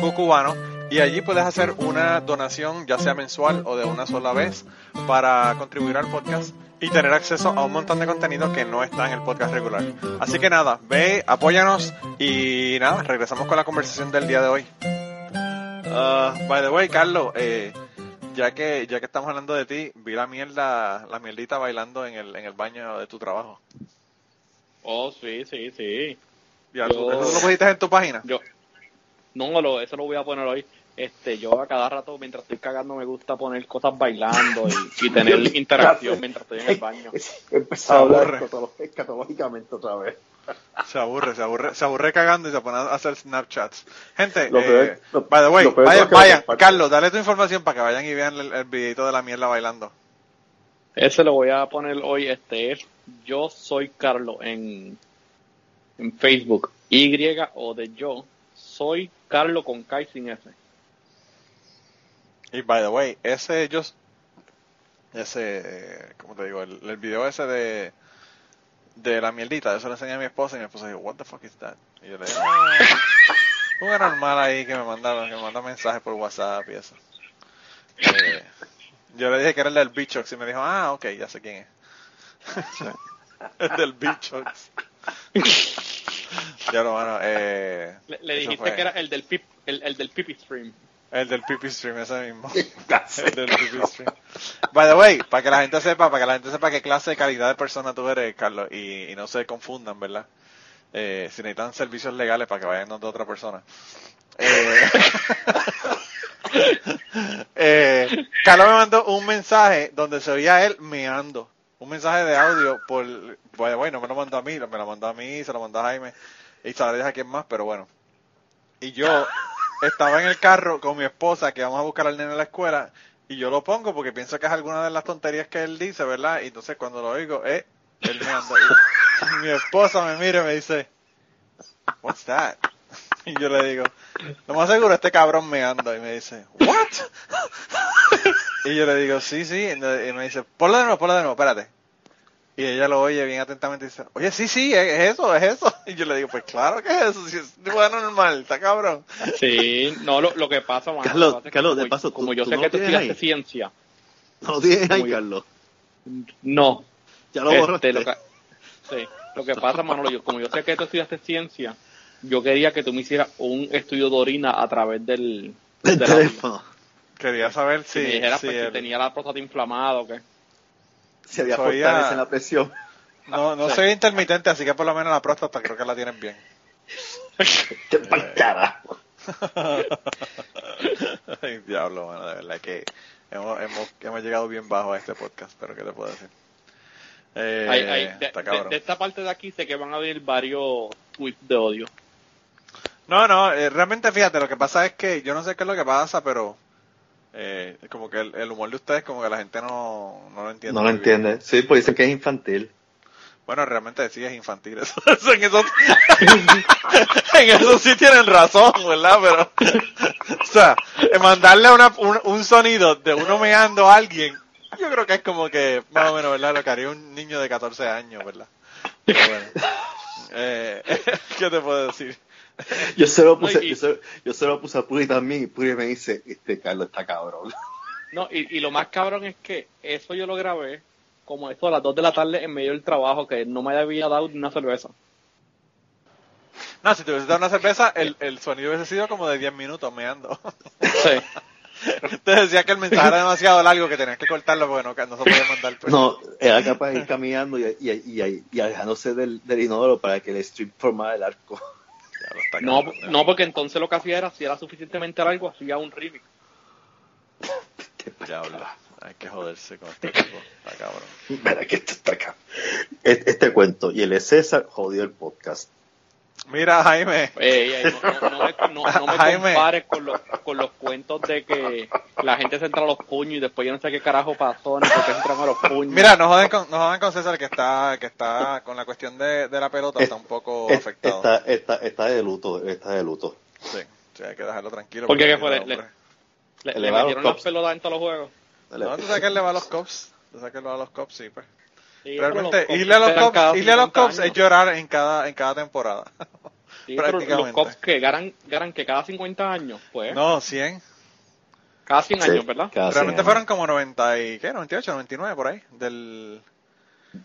cucubano y allí puedes hacer una donación ya sea mensual o de una sola vez para contribuir al podcast y tener acceso a un montón de contenido que no está en el podcast regular. Así que nada, ve, apóyanos y nada, regresamos con la conversación del día de hoy. Ah, by the way, Carlos, eh, ya que ya que estamos hablando de ti, vi la mierda, la mierdita bailando en el, en el baño de tu trabajo. Oh, sí, sí, sí. Ya, Yo- ¿Eso lo pusiste en tu página? Yo, no, lo, eso lo voy a poner hoy. Este, yo a cada rato, mientras estoy cagando, me gusta poner cosas bailando y, y tener interacción mientras estoy en el baño. Empezó a hablar escatológicamente otra vez. Se aburre, se aburre, se aburre cagando y se pone a hacer Snapchats. Gente, Lo eh, peor- lo- by the way, vayan, vayan. Carlos, dale tu información para que vayan y vean el, el videito de la mierda bailando. Ese lo voy a poner hoy. Este es Yo Soy Carlos en, en Facebook. Y o de yo soy Carlos con K y sin S. Y by the way, ese ellos, ese, ¿cómo te digo? El, el video ese de, de la mierdita, eso le enseñé a mi esposa y mi esposa dijo, what the fuck is that? Y yo le dije, "Ah, un normal ahí que me manda, que me manda mensajes por WhatsApp y eso. Eh, yo le dije que era el del Bichox y me dijo, ah, ok, ya sé quién es. el del Bichox. Ya lo bueno, eh, Le, le dijiste fue. que era el del pip, el, el del pipi stream. El del pipi stream, ese mismo. El del pipi stream. By the way, para que la gente sepa, para que la gente sepa qué clase de calidad de persona tú eres, Carlos, y, y no se confundan, ¿verdad? Eh, si necesitan servicios legales para que vayan donde otra persona. Eh, eh, Carlos me mandó un mensaje donde se oía él meando. Un mensaje de audio por, bueno, bueno, no me lo mandó a mí, me lo mandó a mí, se lo mandó a Jaime y a quien más, pero bueno. Y yo estaba en el carro con mi esposa que vamos a buscar al nene en la escuela y yo lo pongo porque pienso que es alguna de las tonterías que él dice, ¿verdad? Y entonces cuando lo oigo, eh, él meando. Y mi esposa me mira y me dice, What's that? Y yo le digo, lo más seguro este cabrón meando. Y me dice, What? Y yo le digo, sí, sí. Y me dice, ponlo de nuevo, ponlo de nuevo, espérate. Y ella lo oye bien atentamente y dice, oye, sí, sí, es es eso, es eso. Y yo le digo, pues claro que es eso, si es bueno normal, está cabrón. Sí, no, lo, lo que pasa, mano, Carlos, lo que pasa es que Carlos, de como- paso, ¿tú- como yo tú sé no que tú estudiaste ciencia, No lo tienes ahí, Carlos. no. Ya lo Este, borraste. lo, que, sí, lo que pasa, Manolo, yo, como yo sé que tú estudiaste ciencia, yo quería que tú me hicieras un estudio de orina a través del, El del teléfono. Quería saber Si si, me dijeras si pues, si tenía la próstata inflamada o qué. Si había Soy fortaleza a- en la presión. no, no Sí. soy intermitente, así que por lo menos la próstata creo que la tienen bien. Qué pa'l carajo. Ay, diablo, bueno, de verdad que hemos, hemos, hemos llegado bien bajo a este podcast, pero ¿qué te puedo decir? Eh, Hay- hay- de, está de- cabrón. de esta parte de aquí sé que van a venir varios tweets de odio. No, no, eh, realmente fíjate, lo que pasa es que yo no sé qué es lo que pasa, pero eh, como que el, el humor de ustedes como que la gente no, no lo entiende. No lo bien. entiende. Sí, pues dicen que es infantil. Bueno, realmente sí es infantil eso. eso en, eso en eso sí tienen razón, ¿verdad? Pero, o sea, eh, mandarle una, un, un sonido de uno meando a alguien, yo creo que es como que, más o menos, ¿verdad? Lo que haría un niño de 14 años, ¿verdad? Pero bueno. Eh, ¿Qué te puedo decir? Yo se lo No, puse, y- yo, se, yo se lo puse a Puri también y Puri me dice, este Carlos está cabrón. No, y, y lo más cabrón es que eso yo lo grabé como esto a las 2 de la tarde en medio del trabajo que no me había dado ni una cerveza. No, si te hubiese dado una cerveza, el, el sonido hubiese sido como de 10 minutos meando. Sí. Te decía que el mensaje era demasiado largo que tenías que cortarlo porque no, que no se podía mandar. pues. No, era capaz de ir caminando y, y, y, y alejándose del, del inodoro para que el strip formara el arco. Está No, no, porque entonces lo que hacía era, si era suficientemente largo, hacía un remix. Diablo, hay que joderse con este tipo. Está cabrón. Mira que esto está acá. Este, este cuento, y el César jodió el podcast. Mira, Jaime. Ey, ey, no, no- no me, no- no me Jaime. compares con los, con los cuentos de que la gente se entra a los puños y después yo no sé qué carajo pasó ni por qué se entran a los puños. Mira, no joden con, no jodan con César que está, que está con la cuestión de, de la pelota, está un poco Es- afectado. Está, está, está de luto, está de luto. Sí, sí, hay que dejarlo tranquilo. ¿Por qué? porque ¿Qué fue? Le- le, metieron las pelotas en todos los juegos. No, tú sabes que él le va a los cops. Tú sabes que él le va a los cops, sí, pues. Sí, Realmente, irle a los cops, irle a los 50 cops es años. llorar en cada, en cada temporada. Sí, pero los prácticamente. Cops que ganan, ganan que cada 50 años, pues. No, 100. Cada 100 Sí, años, ¿verdad? cada Realmente cien fueron años. como 90 y, ¿qué? 98, 99 por ahí. Del,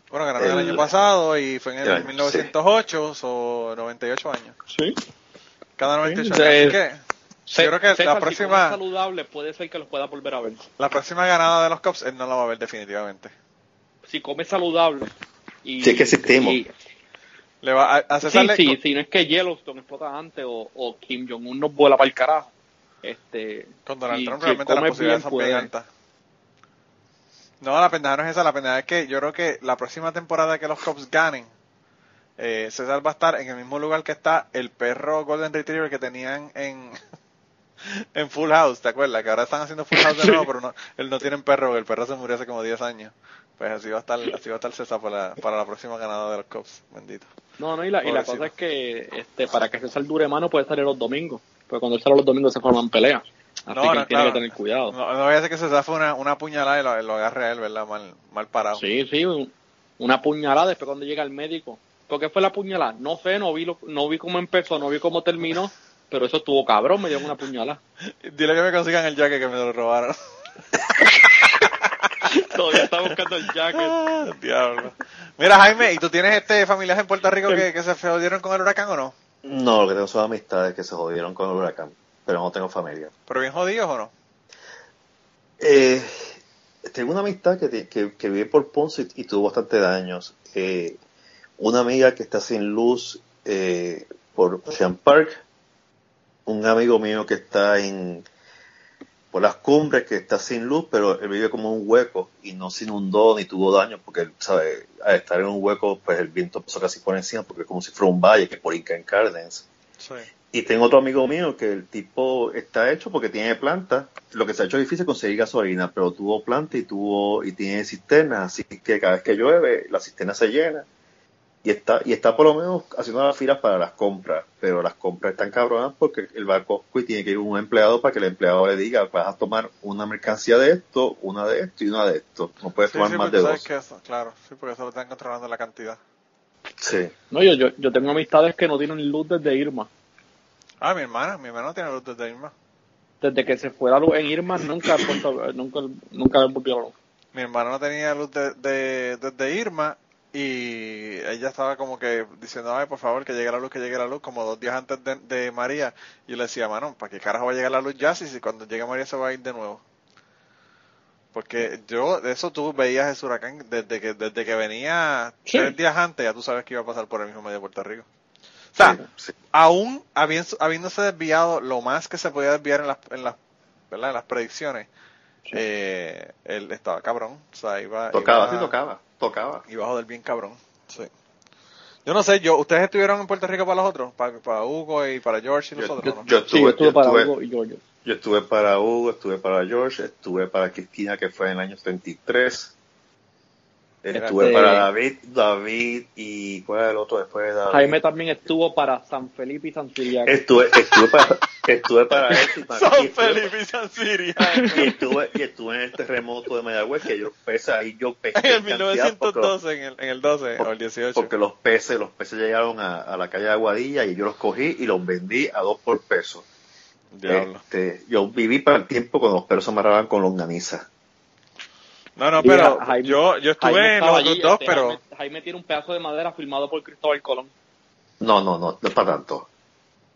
bueno, ganaron el, El- año pasado y fue en el sí. 1908, o 98 años. Sí. Cada 98 Sí, años. Así que, Se- yo creo que César, la próxima, saludable puede ser que los pueda volver a ver. la próxima ganada de los Cubs él no la va a ver definitivamente. Si comes saludable y... Sí, es que existimos. y- Le va a, a sí, César le- sí, si no es que Yellowstone explota antes o, o Kim Jong-un nos vuela para el carajo. Este, Con Donald si- Trump si realmente las posibilidades son bien puede. altas. No, la pendeja no es esa, la pendeja es que yo creo que la próxima temporada que los Cubs ganen, eh, César va a estar en el mismo lugar que está el perro Golden Retriever que tenían en, en Full House, ¿te acuerdas? Que ahora están haciendo Full House de nuevo, pero no, él no tiene perro, porque el perro se murió hace como 10 años. Pues así va a estar, así va a estar César para la, para la próxima ganada de los Cubs, bendito. No, no, y la, y la cosa es que este, para que César dure mano puede salir los domingos. Porque cuando él sale los domingos se forman peleas. Así No, que no, tiene claro. que tener cuidado. No, no vaya a ser que César fue una, una puñalada y lo, lo agarre a él, ¿verdad? Mal, mal parado. Sí, sí, un- una puñalada después cuando llega el médico. ¿Por qué fue la puñalada? No sé, no vi, lo, no vi cómo empezó, no vi cómo terminó, pero eso estuvo cabrón, me dieron una puñalada. Dile que me consigan el jacket que me lo robaron. Todavía está buscando el jacket. Ah, Diablo. Mira, Jaime, ¿y tú tienes este familias en Puerto Rico que, que se jodieron con el huracán o no? No, lo que tengo son amistades que se jodieron con el huracán, pero no tengo familia. ¿Pero bien jodidos o no? Eh, tengo una amistad que, que, que vive por Ponce y, y tuvo bastante daños. Eh, una amiga que está sin luz eh, por Ocean Park. Un amigo mío que está en por las cumbres que está sin luz, pero él vive como un hueco y no se inundó ni tuvo daño porque, ¿sabe? Al estar en un hueco, pues el viento pasó casi por encima porque es como si fuera un valle que por Inca en Cárdenas. Sí. Y tengo otro amigo mío que el tipo está hecho porque tiene planta. Lo que se ha hecho difícil es conseguir gasolina, pero tuvo planta y tuvo y tiene cisternas, así que cada vez que llueve la cisterna se llena. Y está y está por lo menos haciendo las filas para las compras, pero las compras están cabronas porque a Costco y tiene que ir un empleado para que el empleado le diga, vas a tomar una mercancía de esto, una de esto y una de esto. No puedes Sí, tomar sí, más de dos. que eso, claro, sí, porque eso lo están controlando la cantidad. Sí. No, yo, yo, yo tengo amistades que no tienen luz desde Irma. Ah, mi hermana, mi hermana no tiene luz desde Irma. Desde que se fue la luz en Irma, nunca, puesto- nunca, nunca volvió la luz. Mi hermana no tenía luz de, de- desde Irma y ella estaba como que diciendo, ay, por favor, que llegue la luz, que llegue la luz, como dos días antes de, de María. Y yo le decía, mano, ¿para qué carajo va a llegar la luz ya si, si cuando llegue María se va a ir de nuevo? Porque yo, de eso tú veías ese huracán desde que, desde que venía Sí. tres días antes, ya tú sabes que iba a pasar por el mismo medio de Puerto Rico. O sea, Sí, sí. aún habiendo, habiéndose desviado lo más que se podía desviar en las, en las, ¿verdad? en las predicciones, eh, él estaba cabrón. O sea, iba, Tocaba, iba, sí, tocaba, tocaba. iba a joder bien cabrón. Sí. Yo no sé, yo, ¿ustedes estuvieron en Puerto Rico para los otros? Para, para Hugo y para George y Yo, nosotros, yo- ¿no? yo Sí, yo estuve, estuve yo para estuve- Hugo y Giorgio. Yo estuve para Hugo, estuve para George, estuve para Cristina, que fue en el año 33. Estuve para David, David y ¿cuál era el otro después de David? Jaime también estuvo para San Felipe y San. Estuve, estuve para, estuve para eso estuve- Felipe y San Siria. y estuve, y estuve en el terremoto de Mayagüez, que yo pesé ahí, yo pesé en el cantidad porque los- 1912, en el, en el 12 o el 18. Porque los peces, los peces llegaron a, a la calle de Aguadilla y yo los cogí y los vendí a dos por peso. Este, yo viví para el tiempo cuando los perros se amarraban con longaniza. No, no, pero Jaime- yo, yo estuve Jaime en los allí, dos, este, pero... Jaime, Jaime tiene un pedazo de madera firmado por Cristóbal Colón. No, no, no, no es para tanto.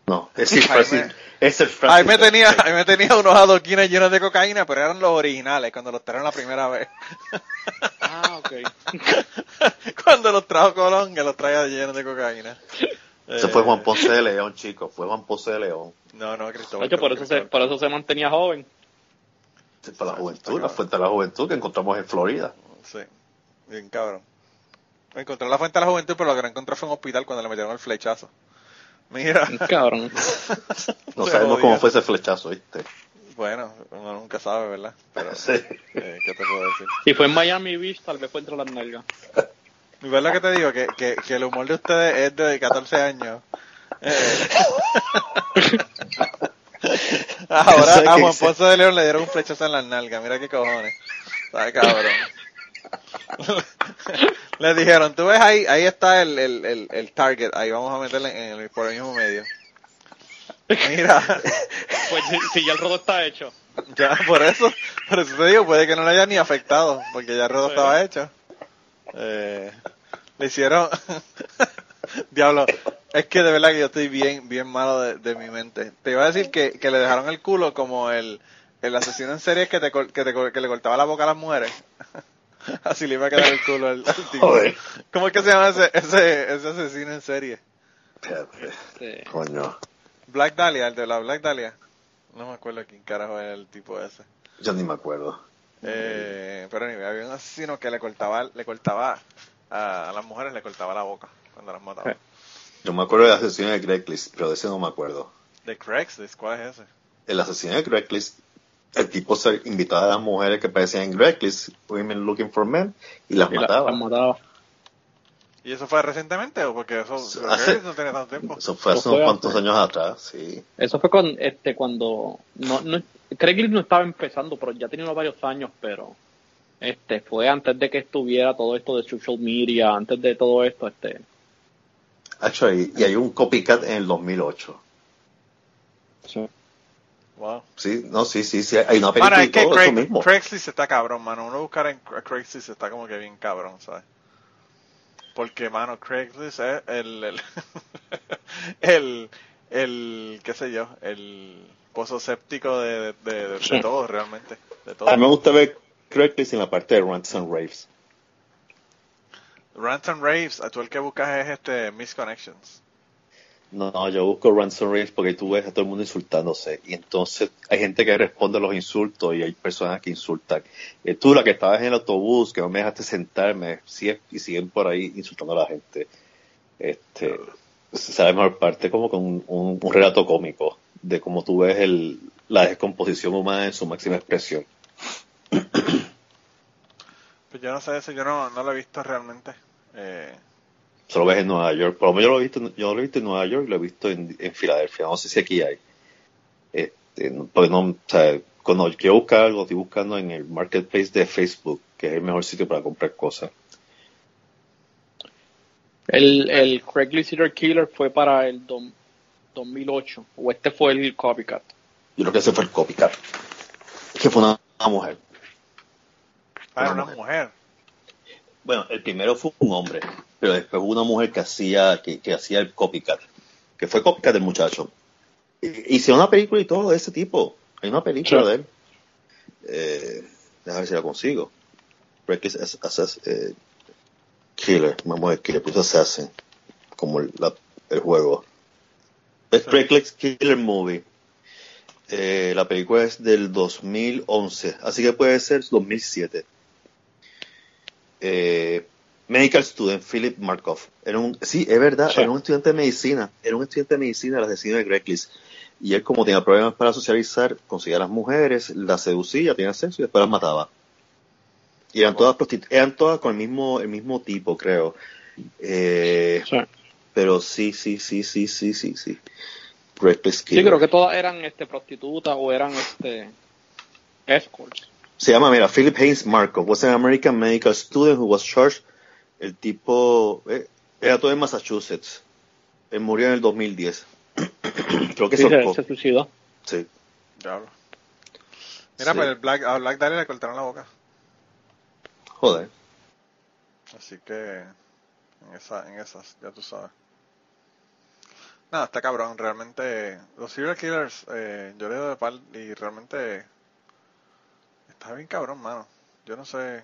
No, es el Francis, es el Ahí me tenía, ahí me tenía unos adoquines llenos de cocaína, pero eran los originales cuando los trajeron la primera vez. Ah, ok. cuando los trajo Colón, que los traía llenos de cocaína. Ese Eh, fue Juan Ponce de León, chicos, fue Juan Ponce de León. No, no, Cristóbal. De hecho, por eso, se, por eso se mantenía joven. Es para la juventud, la fuente de la juventud que encontramos en Florida. Sí, bien cabrón. Encontré la fuente de la juventud, pero lo que no encontré fue un hospital cuando le metieron el flechazo. Mira, Cabrón. No Se sabemos cómo fue ese flechazo, ¿viste? bueno, uno nunca sabe, ¿verdad? Pero, Sí. eh, ¿qué te puedo decir? Si fue en Miami Beach, tal vez fue entre las nalgas. ¿Y ves lo que te digo? Que, que, que el humor de ustedes es de 14 años. Eh. Ahora a Juan Ponce de León le dieron un flechazo en las nalgas. Mira qué cojones. ¿Sabes, cabrón? le dijeron, tú ves ahí, ahí está el, el, el, el target. Ahí vamos a meterle en el, por el mismo medio. Mira, Pues si, si ya el rodo está hecho. ya por eso, por eso te digo, puede que no le haya ni afectado, porque ya el rodo estaba hecho. Eh, le hicieron, diablo, es que de verdad que yo estoy bien, bien malo de, de mi mente. Te iba a decir que, que le dejaron el culo como el, el asesino en serie que, te, que, te, que le cortaba la boca a las mujeres. Así le iba a quedar el culo al, al tipo. Joder. ¿Cómo es que se llama ese, ese, ese asesino en serie? Sí. Coño, Black Dahlia, el de la Black Dahlia. No me acuerdo quién carajo era el tipo ese. yo ni me acuerdo. Eh, pero anyway, había un asesino que le cortaba, le cortaba a, a las mujeres, le cortaba la boca cuando las mataba. Sí. Yo me acuerdo del asesino de Craigslist, pero de ese no me acuerdo. De Craigslist, ¿cuál es ese? El asesino de Craigslist, el tipo se invitaba a las mujeres que aparecían en Craigslist, Women Looking for Men, y las Y la- mataba. las mataba. ¿Y eso fue recientemente o porque eso Hace- no tiene tanto tiempo? Eso fue hace unos cuantos hace- años atrás, sí. Eso fue cuando, este, cuando no, no, Craigslist no estaba empezando, pero ya tenía varios años, pero este fue antes de que estuviera todo esto de social media, antes de todo esto, este, Actually, y hay un copycat en el 2008. Wow. Sí, no, sí, sí, sí, hay una película Mano, y es que todo eso Craig- mismo. Craigslist está cabrón, mano. Uno buscar en Cra- Craigslist está como que bien cabrón, ¿sabes? Porque, mano, Craigslist es el, el, el, el, qué sé yo, el pozo séptico de, de, de, de Sí. todo, realmente. De todo. A mí me gusta ver Craigslist en la parte de Rants and Raves. Rants and Raves, tú el que buscas es este Misconnections. No, yo busco Rants and Raves porque tú ves a todo el mundo insultándose. Y entonces hay gente que responde a los insultos y hay personas que insultan. Eh, tú, la que estabas en el autobús, que no me dejaste sentarme, sigues- y siguen por ahí insultando a la gente. Este, sale mejor parte como con un, un- un relato cómico de cómo tú ves el, la descomposición humana en su máxima expresión. Pues yo no sé eso, yo no, no lo he visto realmente. Eh, Solo ves en Nueva York. Por lo menos yo lo he visto, yo lo he visto en Nueva York y lo he visto en, en Filadelfia. No sé si aquí hay. Este, porque no, o sea, cuando quiero buscar algo, estoy buscando en el marketplace de Facebook, que es el mejor sitio para comprar cosas. El, el Craigslist Serial Killer fue para el dom- 2008, o este fue el copycat. Yo creo que ese fue el copycat. Que fue una, una mujer. ah, era Una una mujer. mujer. Bueno, el primero fue un hombre, pero después hubo una mujer que hacía, que, que hacía el copycat, que fue copycat del muchacho. Hicieron una película y todo de ese tipo. Hay una película Sí. de él. Eh, déjame ver si la consigo. Reckless Ass- Assas- eh, Killer, vamos a ver, que le puse Assassin, como el, la- el juego. Es Sí. Killer Movie. Eh, la película es del 2011, así que puede ser 2007 eh, medical student Philip Markov. Era un, sí, es verdad, Sí. era un estudiante de medicina, era un estudiante de medicina, el asesino de Craigslist. Y él, como tenía problemas para socializar, conseguía a las mujeres, las seducía, tenía sexo y después las mataba. Y eran todas prostitu- eran todas con el mismo, el mismo tipo, creo. Eh, Sí, pero sí, sí, sí, sí, sí, sí, sí. Sí, Killer. creo que todas eran este prostitutas o eran este escorts. Se llama, mira, Philip Haynes Markov was an American medical student who was charged. El tipo eh, era todo en Massachusetts. Él murió en el 2010. Creo que Sí, se se, suicidó. Sí. Diablo. Mira, Sí. pues el Black, a Black Dahlia le cortaron la boca. Joder. Así que en, esa, en esas, ya tú sabes. Nada, está cabrón. Realmente, los serial killers, eh, yo le doy de pal y realmente está bien cabrón, mano. Yo no sé.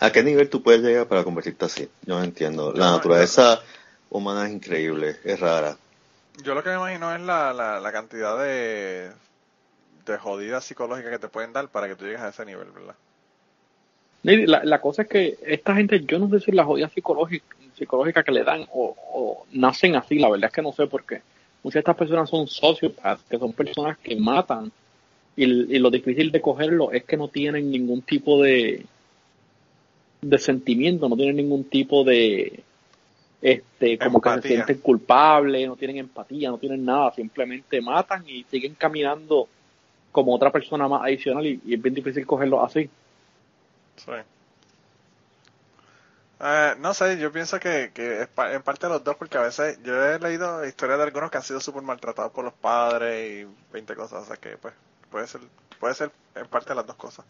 ¿A qué nivel tú puedes llegar para convertirte así? Yo no entiendo. La No, naturaleza humana es increíble, es rara. Yo lo que me imagino es la, la, la cantidad de, de jodidas psicológicas que te pueden dar para que tú llegues a ese nivel, ¿verdad? La, la cosa es que esta gente, yo no sé si la jodida psicológica, psicológica que le dan o, o nacen así, la verdad es que no sé por qué. Muchas de estas personas son sociopaths, que son personas que matan. Y, y lo difícil de cogerlo es que no tienen ningún tipo de, de sentimiento, no tienen ningún tipo de, este, como que se sienten culpables, no tienen empatía, no tienen nada, simplemente matan y siguen caminando como otra persona más adicional y, y es bien difícil cogerlo así. Sí. Eh, no sé, yo pienso que, que es pa- en parte de los dos, porque a veces yo he leído historias de algunos que han sido súper maltratados por los padres y 20 cosas, o sea que pues puede ser, puede ser en parte de las dos cosas.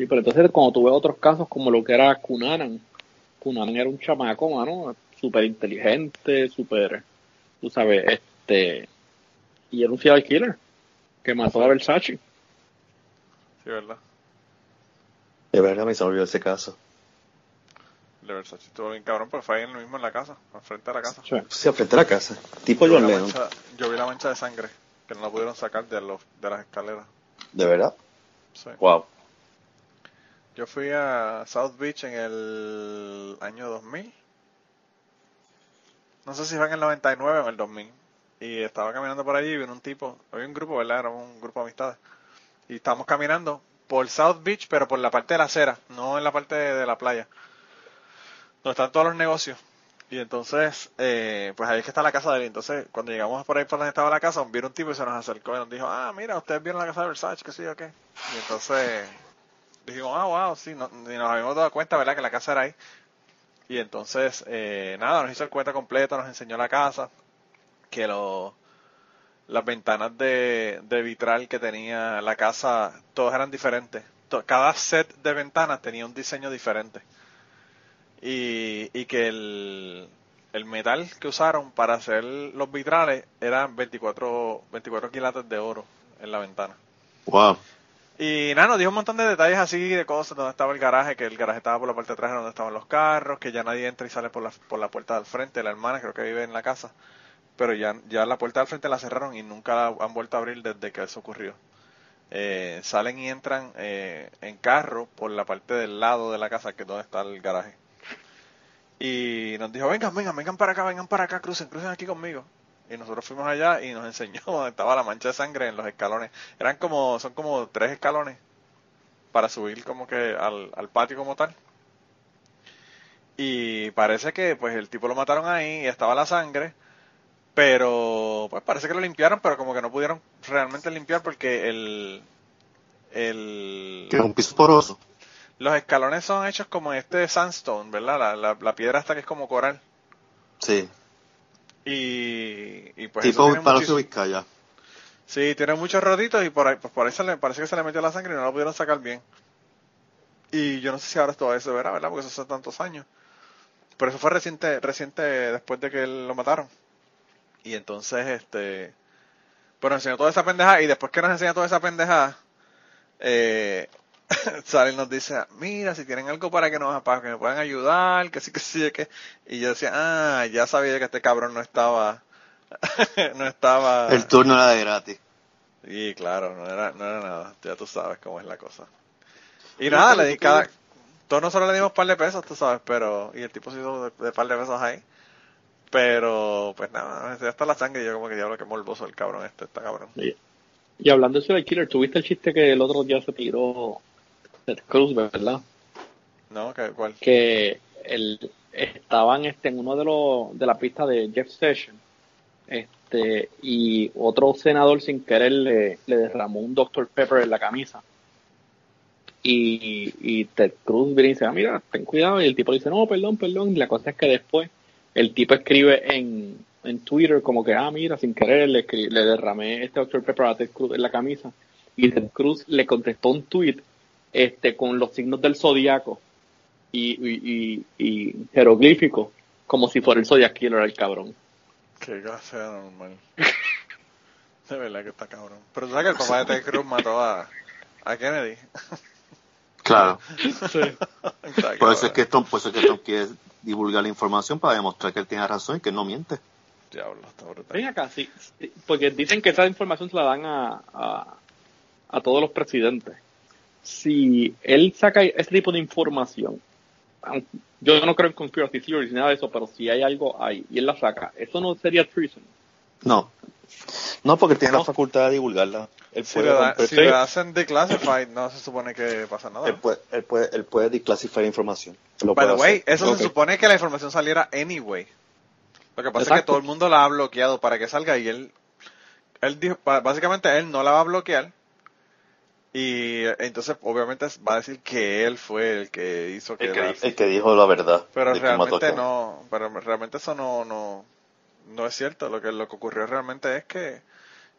Sí, pero entonces cuando tú ves otros casos como lo que era Cunanan, Cunanan era un chamaco, mano, súper inteligente, súper, tú sabes, este, y era un serial killer que mató a Versace. Sí, ¿verdad? De verdad me se olvidó ese caso. De Versace estuvo bien cabrón, pero fue ahí en lo mismo en la casa, al frente de la casa. Sí. Sí, al frente de la casa. Tipo Yo vi, John la Lennon. mancha, yo vi la mancha de sangre, que no la pudieron sacar de, los, de las escaleras. ¿De verdad? Sí. Wow. Yo fui a South Beach en el año 2000. No sé si fue en el 99 o en el 2000. Y estaba caminando por allí y vino un tipo, había un grupo, ¿verdad? Era un grupo de amistades. Y estábamos caminando por South Beach, pero por la parte de la acera, no en la parte de, la playa. Donde están todos los negocios. Y entonces, eh, pues ahí es que está la casa de él. Entonces, cuando llegamos por ahí por donde estaba la casa, vino un tipo y se nos acercó y nos dijo, ah, mira, ustedes vieron la casa de Versace, que sí o qué. Y entonces dijimos, ah, wow, sí, no, ni nos habíamos dado cuenta, ¿verdad? Que la casa era ahí. Y entonces, eh, nada, nos hizo el cuento completo, nos enseñó la casa, que lo, las ventanas de, de vitral que tenía la casa, todas eran diferentes. Cada set de ventanas tenía un diseño diferente. y, y que el, el metal que usaron para hacer los vitrales eran 24, 24 quilates de oro en la ventana. Wow. Y nada, nos dijo un montón de detalles así, de cosas, donde estaba el garaje, que el garaje estaba por la parte de atrás, donde estaban los carros, que ya nadie entra y sale por la, por la puerta del frente, la hermana creo que vive en la casa, pero ya, ya la puerta del frente la cerraron y nunca la han vuelto a abrir desde que eso ocurrió. Eh, salen y entran eh, en carro por la parte del lado de la casa, que es donde está el garaje. Y nos dijo, vengan, vengan, vengan para acá, vengan para acá, crucen, crucen aquí conmigo. Y nosotros fuimos allá y nos enseñó donde estaba la mancha de sangre en los escalones. Eran como, son como tres escalones para subir como que al, al patio como tal. Y parece que pues el tipo lo mataron ahí y estaba la sangre. Pero pues parece que lo limpiaron, pero como que no pudieron realmente limpiar porque el... el Que un piso poroso. los escalones son hechos como este sandstone, ¿verdad? La, la, la piedra hasta que es como coral. Sí. Y, y pues eso tipo tiene Palacio Vizcaya. Sí, tiene muchos roditos y por ahí, pues por ahí se le, parece que se le metió la sangre y no lo pudieron sacar bien. Y yo no sé si ahora todavía se verá, ¿verdad? Porque eso hace tantos años. Pero eso fue reciente, reciente después de que lo mataron. Y entonces, este, pues nos enseñó toda esa pendejada y después que nos enseñó toda esa pendejada, eh, sale y nos dice, mira, si tienen algo para que nos para que me puedan ayudar, que sí, que sí, que... Y yo decía, ah, ya sabía que este cabrón no estaba, no estaba... El turno era de gratis. Y claro, no era, no era nada, ya tú sabes cómo es la cosa. Y nada, le di cada, todos nosotros le dimos un par de pesos, tú sabes, pero, y el tipo se hizo de, de par de pesos ahí. Pero, pues nada, ya está la sangre y yo como que diablo que morboso el cabrón este, está cabrón. Y, y hablando de killer, ¿tuviste el chiste que el otro día se tiró Ted Cruz, verdad? ¿No? ¿Qué, ¿Cuál? Que el, estaban este, en uno de los de la pista de Jeff Sessions este, y otro senador sin querer le, le derramó un Dr. Pepper en la camisa. Y, y Ted Cruz viene y dice, ah, mira, ten cuidado. Y el tipo dice, no, perdón, perdón. Y la cosa es que después el tipo escribe en, en Twitter como que, ah, mira, sin querer le, le derramé este Dr. Pepper a Ted Cruz en la camisa. Y Ted Cruz le contestó un tweet este, con los signos del zodiaco y, y, y, y jeroglíficos, como si fuera el Zodiac Killer el cabrón. Qué clase normal. de verdad que está cabrón. Pero tú sabes que el papá de Ted Cruz mató a, a Kennedy. Claro. Está Por eso es que Tom, por eso es que Tom quiere divulgar la información para demostrar que él tiene razón y que no miente. Diablo, está brutal. Ven acá, sí, sí, porque dicen que esa información se la dan a, a, a todos los presidentes. Si él saca ese tipo de información, yo no creo en conspiracy theories ni nada de eso, pero si hay algo ahí y él la saca, eso no sería treason. No. No, porque tiene No. la facultad de divulgarla. Él Si puede, le, da- si le hacen declassified, no se supone que pasa nada. él puede, él puede, él puede declassificar información. Lo By the way, hacer. eso se supone que la información saliera anyway. Lo que pasa es que todo el mundo la ha bloqueado para que salga y él, él dijo, básicamente él no la va a bloquear y entonces obviamente va a decir que él fue el que hizo que, El que, la- el que dijo la verdad. pero realmente no, pero realmente eso no, no, no es cierto. Lo que lo que ocurrió realmente es que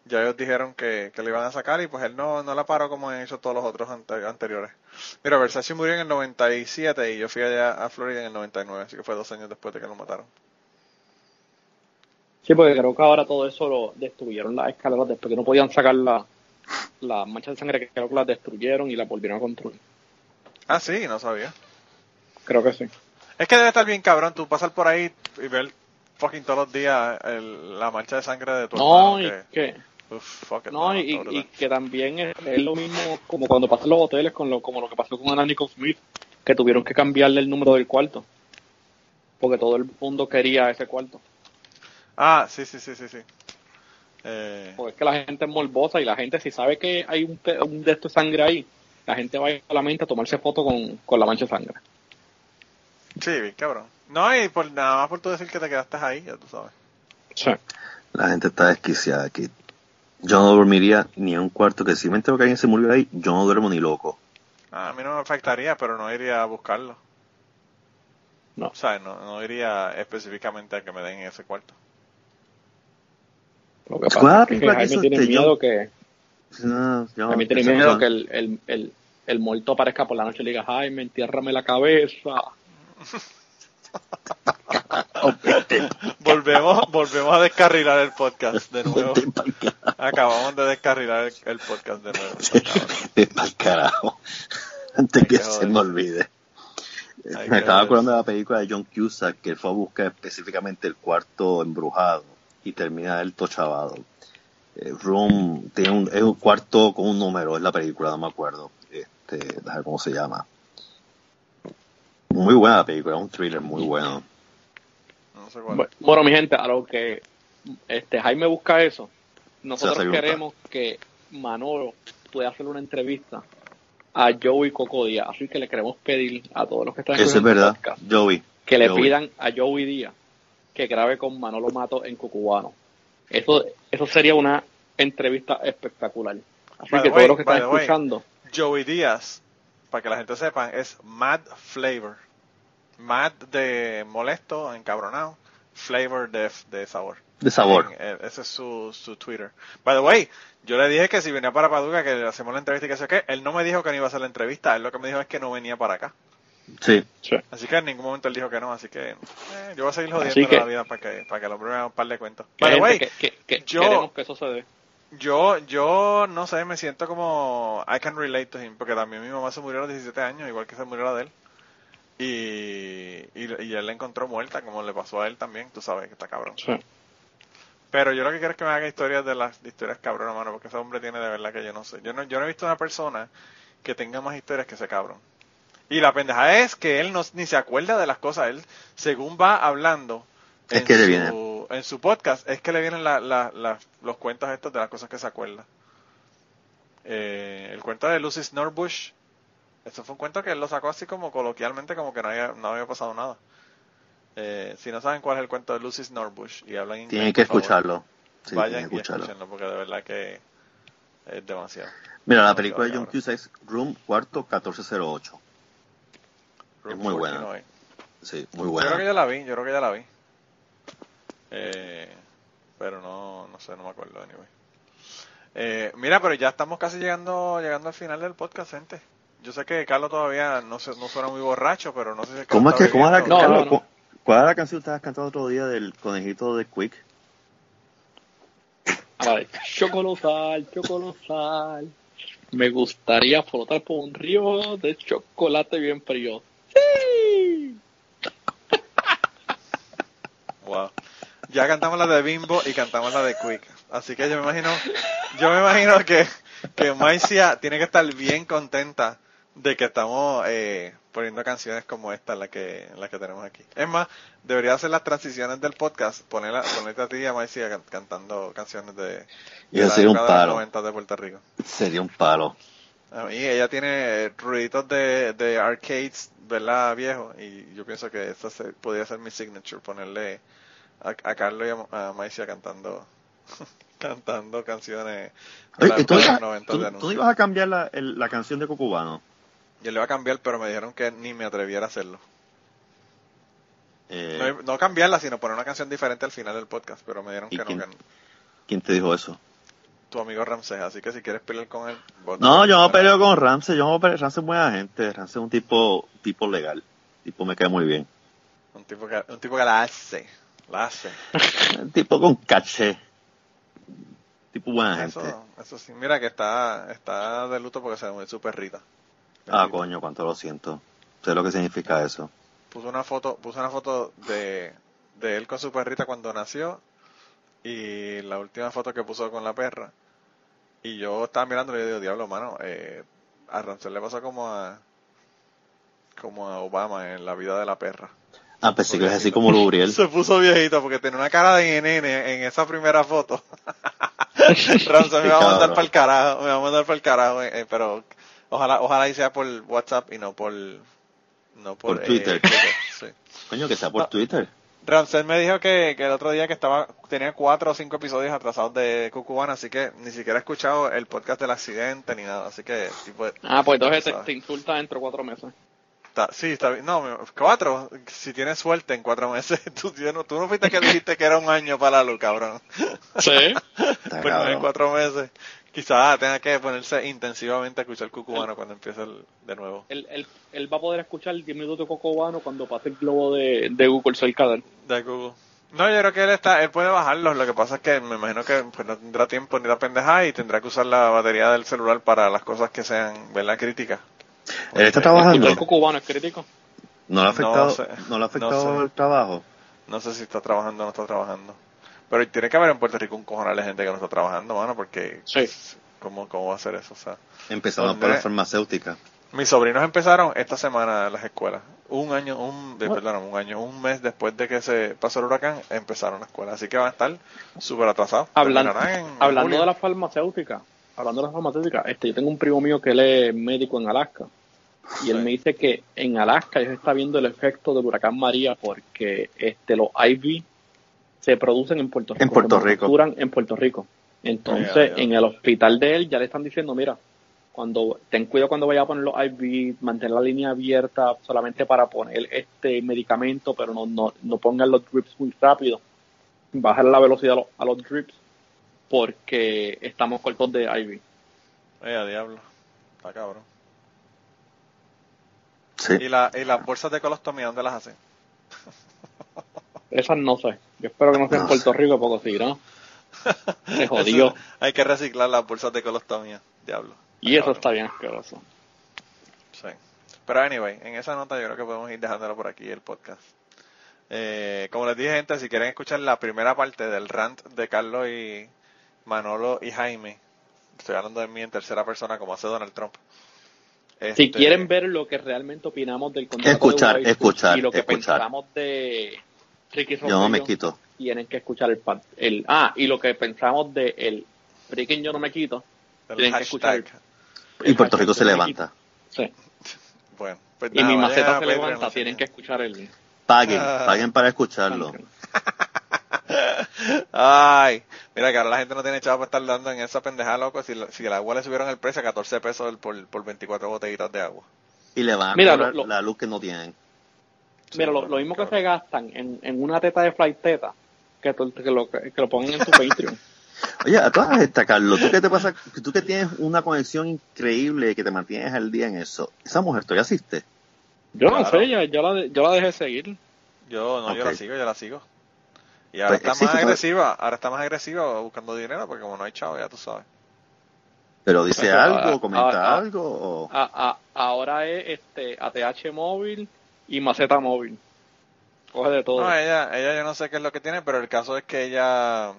ya ellos dijeron que, que le iban a sacar y pues él no, no la paró como han hecho todos los otros ante- anteriores. Mira, Versace murió en el 97 y yo fui allá a Florida en el 99, así que fue dos años después de que lo mataron. Sí, porque creo que ahora todo eso lo destruyeron las escaleras después que no podían sacar la, la mancha de sangre que creo que las destruyeron y la volvieron a construir. Ah, sí, no sabía. Creo que sí. Es que debe estar bien cabrón tú pasar por ahí y ver fucking todos los días el- la mancha de sangre de tu No, y que, que, uf, fuck it, no, y, que también es, es lo mismo como cuando pasan los hoteles, con lo, como lo que pasó con Annie Smith, que tuvieron que cambiarle el número del cuarto. Porque todo el mundo quería ese cuarto. Ah, sí, sí, sí, sí, sí. Eh, Porque es que la gente es morbosa y la gente si sabe que hay un, de esto de sangre ahí, la gente va a la mente a tomarse foto con, con la mancha de sangre. sí, bien cabrón. No, y por nada más por tú decir que te quedaste ahí, ya tú sabes. Sí. La gente está desquiciada aquí. Yo no dormiría ni en un cuarto que si me entero que alguien se murió ahí, yo no duermo ni loco. Ah, A mí no me afectaría, pero no iría a buscarlo. No. O sea, no, no iría específicamente a que me den ese cuarto. Lo que ¿Cuál pasa es que Jaime tiene miedo que No, yo- Jaime tiene miedo que el, el, el, el muerto aparezca por la noche y le diga, Jaime, entiérrame la cabeza. volvemos, volvemos a descarrilar el podcast de nuevo. Acabamos de descarrilar el, el podcast de nuevo. Vete pa'l carajo. Antes que que se me olvide. Me estaba acordando de la película de John Cusack que él fue a buscar específicamente el cuarto embrujado y termina él tochabado. Eh, Room tiene un, es un cuarto con un número, es la película, no me acuerdo. Este, déjame ver cómo se llama. Muy buena la película, es un thriller muy bueno. No sé cuál. Bu- Bueno, mi gente, a lo que este Jaime busca eso, nosotros queremos que Manolo pueda hacer una entrevista a Joey Coco Díaz. Así que le queremos pedir a todos los que están Eso es el verdad, podcast Joey. que le Joey. pidan a Joey Díaz que grabe con Manolo Mato en Cucubano. Eso, eso sería una entrevista espectacular. Así By que todos los que están way. escuchando, Joey Díaz, para que la gente sepa, es Mad Flavor. Mad de molesto, encabronado. Flavor de, de sabor. De sabor. En- eh, ese es su, su Twitter. By the way, yo le dije que si venía para Paducah, que le hacemos la entrevista y que sé qué. Él no me dijo que no iba a hacer la entrevista. Él lo que me dijo es que no venía para acá. Sí, sí. Así que en ningún momento él dijo que no. Así que eh, yo voy a seguir jodiendo que- la vida para que, para que el hombre me haga un par de cuentos. Que- que yo- que eso se dé. yo, yo no sé, me siento como I can relate to him, porque también mi mamá se murió a los 17 años, igual que se murió la de él. Y, y, y él la encontró muerta, como le pasó a él también, tú sabes que está cabrón. Sí. Pero yo lo que quiero es que me haga historias de las de historias cabrón, mano, porque ese hombre tiene de verdad que yo no sé. Yo no, yo no he visto una persona que tenga más historias que ese cabrón. Y la pendeja es que él no, ni se acuerda de las cosas. Él, según va hablando Es en, que le su, viene. en su podcast, es que le vienen la- la- la- los cuentos estos de las cosas que se acuerda. Eh, el cuento de Lucy Norbush, eso fue un cuento que él lo sacó así como coloquialmente, como que no había, no había pasado nada. Eh, si no saben cuál es el cuento de Lucy Norbush y hablan inglés, tienen que escucharlo. Sí, vayan que y escucharlo. escúchenlo porque de verdad que es demasiado. Mira, la película de John. Cusack es Room Cuarto 1408. Room muy buena. 49. Sí, muy Yo creo que buena. ya la vi, yo creo que ya la vi. Eh, pero no, no sé, no me acuerdo, anyway. Eh, mira, pero ya estamos casi llegando llegando al final del podcast, gente. Yo sé que Carlos todavía no, se, no suena muy borracho, pero no sé si es que ¿Cómo es que, cómo es la, bebiendo. No, Carlos, no, no. cu- ¿Cuál es la canción que estabas cantando otro día del conejito de Quick? Ver, chocolosal, chocolosal. Me gustaría flotar por un río de chocolate bien frío. ¡Sí! Wow. Ya cantamos la de Bimbo y cantamos la de Quick. Así que yo me imagino, yo me imagino que, que Maicia tiene que estar bien contenta de que estamos eh, poniendo canciones como esta, la que, la que tenemos aquí. Es más, debería hacer las transiciones del podcast, ponerla, ponerte a ti y a Maicia can- cantando canciones de, Y de eso la sería un época de los palo. 90 de Puerto Rico. Sería un palo. A mí ella tiene ruiditos de, de arcades, ¿verdad? Viejo. Y yo pienso que esta se, podría ser mi signature, ponerle a, a Carlos y a, a Maicia cantando cantando canciones de la Oye, ¿tú, época de ibas- los 90 tú- de tú anuncio. ibas a cambiar la, el- la canción de Cucubano? Yo le iba a cambiar, pero me dijeron que ni me atreviera a hacerlo. Eh, No, no cambiarla, sino poner una canción diferente al final del podcast, pero me dijeron que no. ¿Quién te dijo eso? Tu amigo Ramsés. Así que si quieres pelear con él... No, yo no peleo con Ramsey. Yo no peleo. Ramsey es buena gente. Ramsey es un tipo, tipo legal. tipo me cae muy bien. Un tipo que, un tipo que la hace. La hace. Un tipo con caché. Tipo buena gente. Eso, eso sí. Mira que está, está de luto porque se murió su perrita. Ah, Bendito. coño, cuánto lo siento. Sé lo que significa eso. Puso una foto, puso una foto de, de él con su perrita cuando nació y la última foto que puso con la perra. Y yo estaba mirando y le digo, diablo, mano, eh, a Rancel le pasó como a como a Obama en la vida de la perra. Ah, pensé que es así como Luriel. Se puso viejito porque tenía una cara de nene en esa primera foto. Ramsey me va a mandar para el carajo, me va a mandar para el carajo, eh, pero ojalá, ojalá y sea por WhatsApp y no por, no por, Por Twitter. sí. Coño, que sea por No. Twitter. Ramsey me dijo que, que el otro día que estaba tenía cuatro o cinco episodios atrasados de Cucubana, así que ni siquiera he escuchado el podcast del accidente ni nada, así que tipo Ah, pues entonces te, te insulta dentro de cuatro meses. Está- sí, está bien. No, cuatro. Si tienes suerte en cuatro meses. Tú, no, tú no fuiste que dijiste que era un año para la luz, cabrón. Sí. Pues no, en cuatro meses. Quizás tenga que ponerse intensivamente a escuchar cucubano cuando empiece el- de nuevo. Él, él, él va a poder escuchar 10 minutos de cocobano cuando pase el globo de, de Google cerca de él. De Google. No, yo creo que él está, él puede bajarlos. Lo que pasa es que me imagino que pues, no tendrá tiempo ni la pendejada y tendrá que usar la batería del celular para las cosas que sean, ¿verdad? Críticas. Él está Eh, trabajando. Escuchar cocobano es crítico. ¿No le ha afectado, No sé. no le ha afectado No sé. el trabajo? No sé si está trabajando o no está trabajando. Pero tiene que haber en Puerto Rico un cojonal de gente que no está trabajando, mano, porque Sí. ¿cómo, cómo va a ser eso? O sea, Empezando ¿Dónde? por la farmacéutica. mis sobrinos empezaron esta semana las escuelas. Un año, un, de, perdón, un año, un mes después de que se pasó el huracán, empezaron la escuela. Así que van a estar súper atrasados. Hablando, en hablando de las farmacéuticas, hablando de las farmacéuticas, este, yo tengo un primo mío que él es médico en Alaska. Y él Sí. me dice que en Alaska ya se está viendo el efecto del huracán María porque este los IV se producen en Puerto Rico. En Puerto se Rico. manufacturan en Puerto Rico. Entonces, en el hospital de él ya le están diciendo, mira, cuando ten cuidado cuando vaya a poner los IV, mantén la línea abierta solamente para poner este medicamento, pero no, no, no pongan los drips muy rápido. Bajar la velocidad a los, a los drips porque estamos cortos de IV. Eh, diablo. Está cabrón. Sí. ¿Y, la, ¿Y las bolsas de colostomía dónde las hacen? Esas no sé. Yo espero que no sea en Puerto Rico porque si no, se jodió. Eso- hay que reciclar las bolsas de colostomía. Diablo. Y eso cabrón. está bien asqueroso. Sí. Pero anyway, en esa nota yo creo que podemos ir dejándolo por aquí el podcast. Eh, como les dije, gente, si quieren escuchar la primera parte del rant de Carlos y Manolo y Jaime, estoy hablando de mí en tercera persona como hace Donald Trump. Si Este, quieren ver lo que realmente opinamos del contrato Escuchar, de escuchar, y lo que escuchar. pensamos de Ricky Yo no me quito. tienen que escuchar el, el ah y lo que pensamos de el freaking yo no me quito tienen que escuchar el-. Y Puerto Rico se levanta. Sí. Bueno, pues y mi maceta se Patreon, levanta tienen que escuchar el Paguen, Ah. paguen para escucharlo. Ay, mira que ahora la gente no tiene chavo para estar dando en esa pendejada, loco. Si, si el agua le subieron el precio a 14 pesos por, por 24 botellitas de agua. Y le van a Mira, lo- la luz que no tienen. Mira lo, lo mismo que se gastan en, en una teta de flight teta que, que lo, que lo pongan en su Patreon Oye, a todas estas, Carlos, ¿tú qué te pasa? Tú que tienes una conexión increíble y que te mantienes al día en eso. ¿Esa mujer todavía asiste? yo no Claro. sé ya, yo la, de- yo la dejé seguir Yo no, yo la sigo, yo la sigo. Y ahora Pues está más existe todavía. agresiva, ahora está más agresiva buscando dinero porque como no hay chavo, ya tú sabes. ¿Pero dice algo, comenta ah, ah. algo? O... A- a- ahora es este ATH móvil y maceta móvil. Coge de todo. No, ella, ella yo no sé qué es lo que tiene, pero el caso es que ella,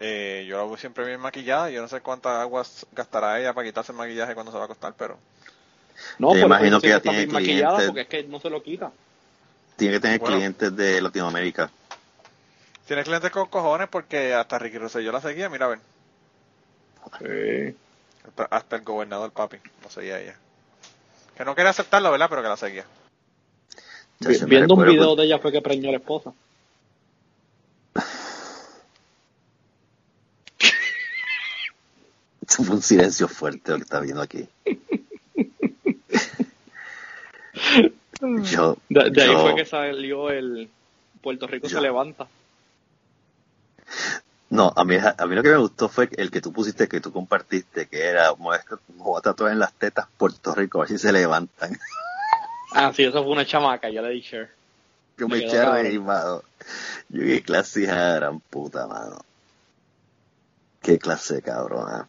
eh, yo la veo siempre bien maquillada, yo no sé cuántas aguas gastará ella para quitarse el maquillaje cuando se va a acostar, pero no, Te imagino que ella tiene bien maquillada clientes. porque es que no se lo quita. Tiene que tener Bueno. clientes de Latinoamérica. tiene clientes con cojones porque hasta Ricky Rosselló la seguía, mira a ver, Sí. hasta, hasta el gobernador papi, lo seguía ella. Que no quería aceptarlo, ¿verdad? Pero que la seguía. Viendo un video cuando- de ella fue que preñó a la esposa. Fue un silencio fuerte lo que está viendo aquí. Yo, De, de ahí fue que salió el Puerto Rico Yo- se levanta. No, a mí, a mí lo que me gustó fue el que tú pusiste, que tú compartiste, que era, me voy a tatuar en las tetas Puerto Rico, a ver si se levantan. Ah, sí, eso fue una chamaca, yo le di share. Yo Me eché a reír, mano. Yo qué clase de hija de gran puta, mano. Qué clase de cabrona.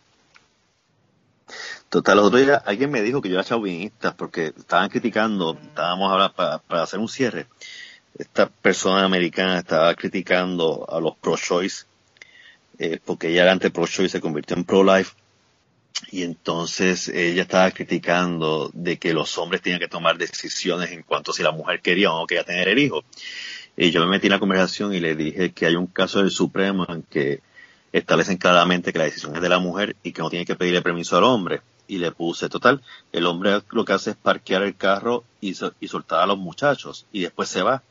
Total, los otros días alguien me dijo que yo era chauvinista porque estaban criticando, estábamos ahora para, para hacer un cierre. Esta persona americana estaba criticando a los pro-choice eh, porque ella era ante pro-choice y se convirtió en pro-life. Y entonces ella estaba criticando de que los hombres tenían que tomar decisiones en cuanto a si la mujer quería o no quería tener el hijo. Y yo me metí en la conversación y le dije que hay un caso del Supremo en que establecen claramente que la decisión es de la mujer y que no tiene que pedirle permiso al hombre. Y le puse, total, el hombre lo que hace es parquear el carro y, y soltar a los muchachos y después se va.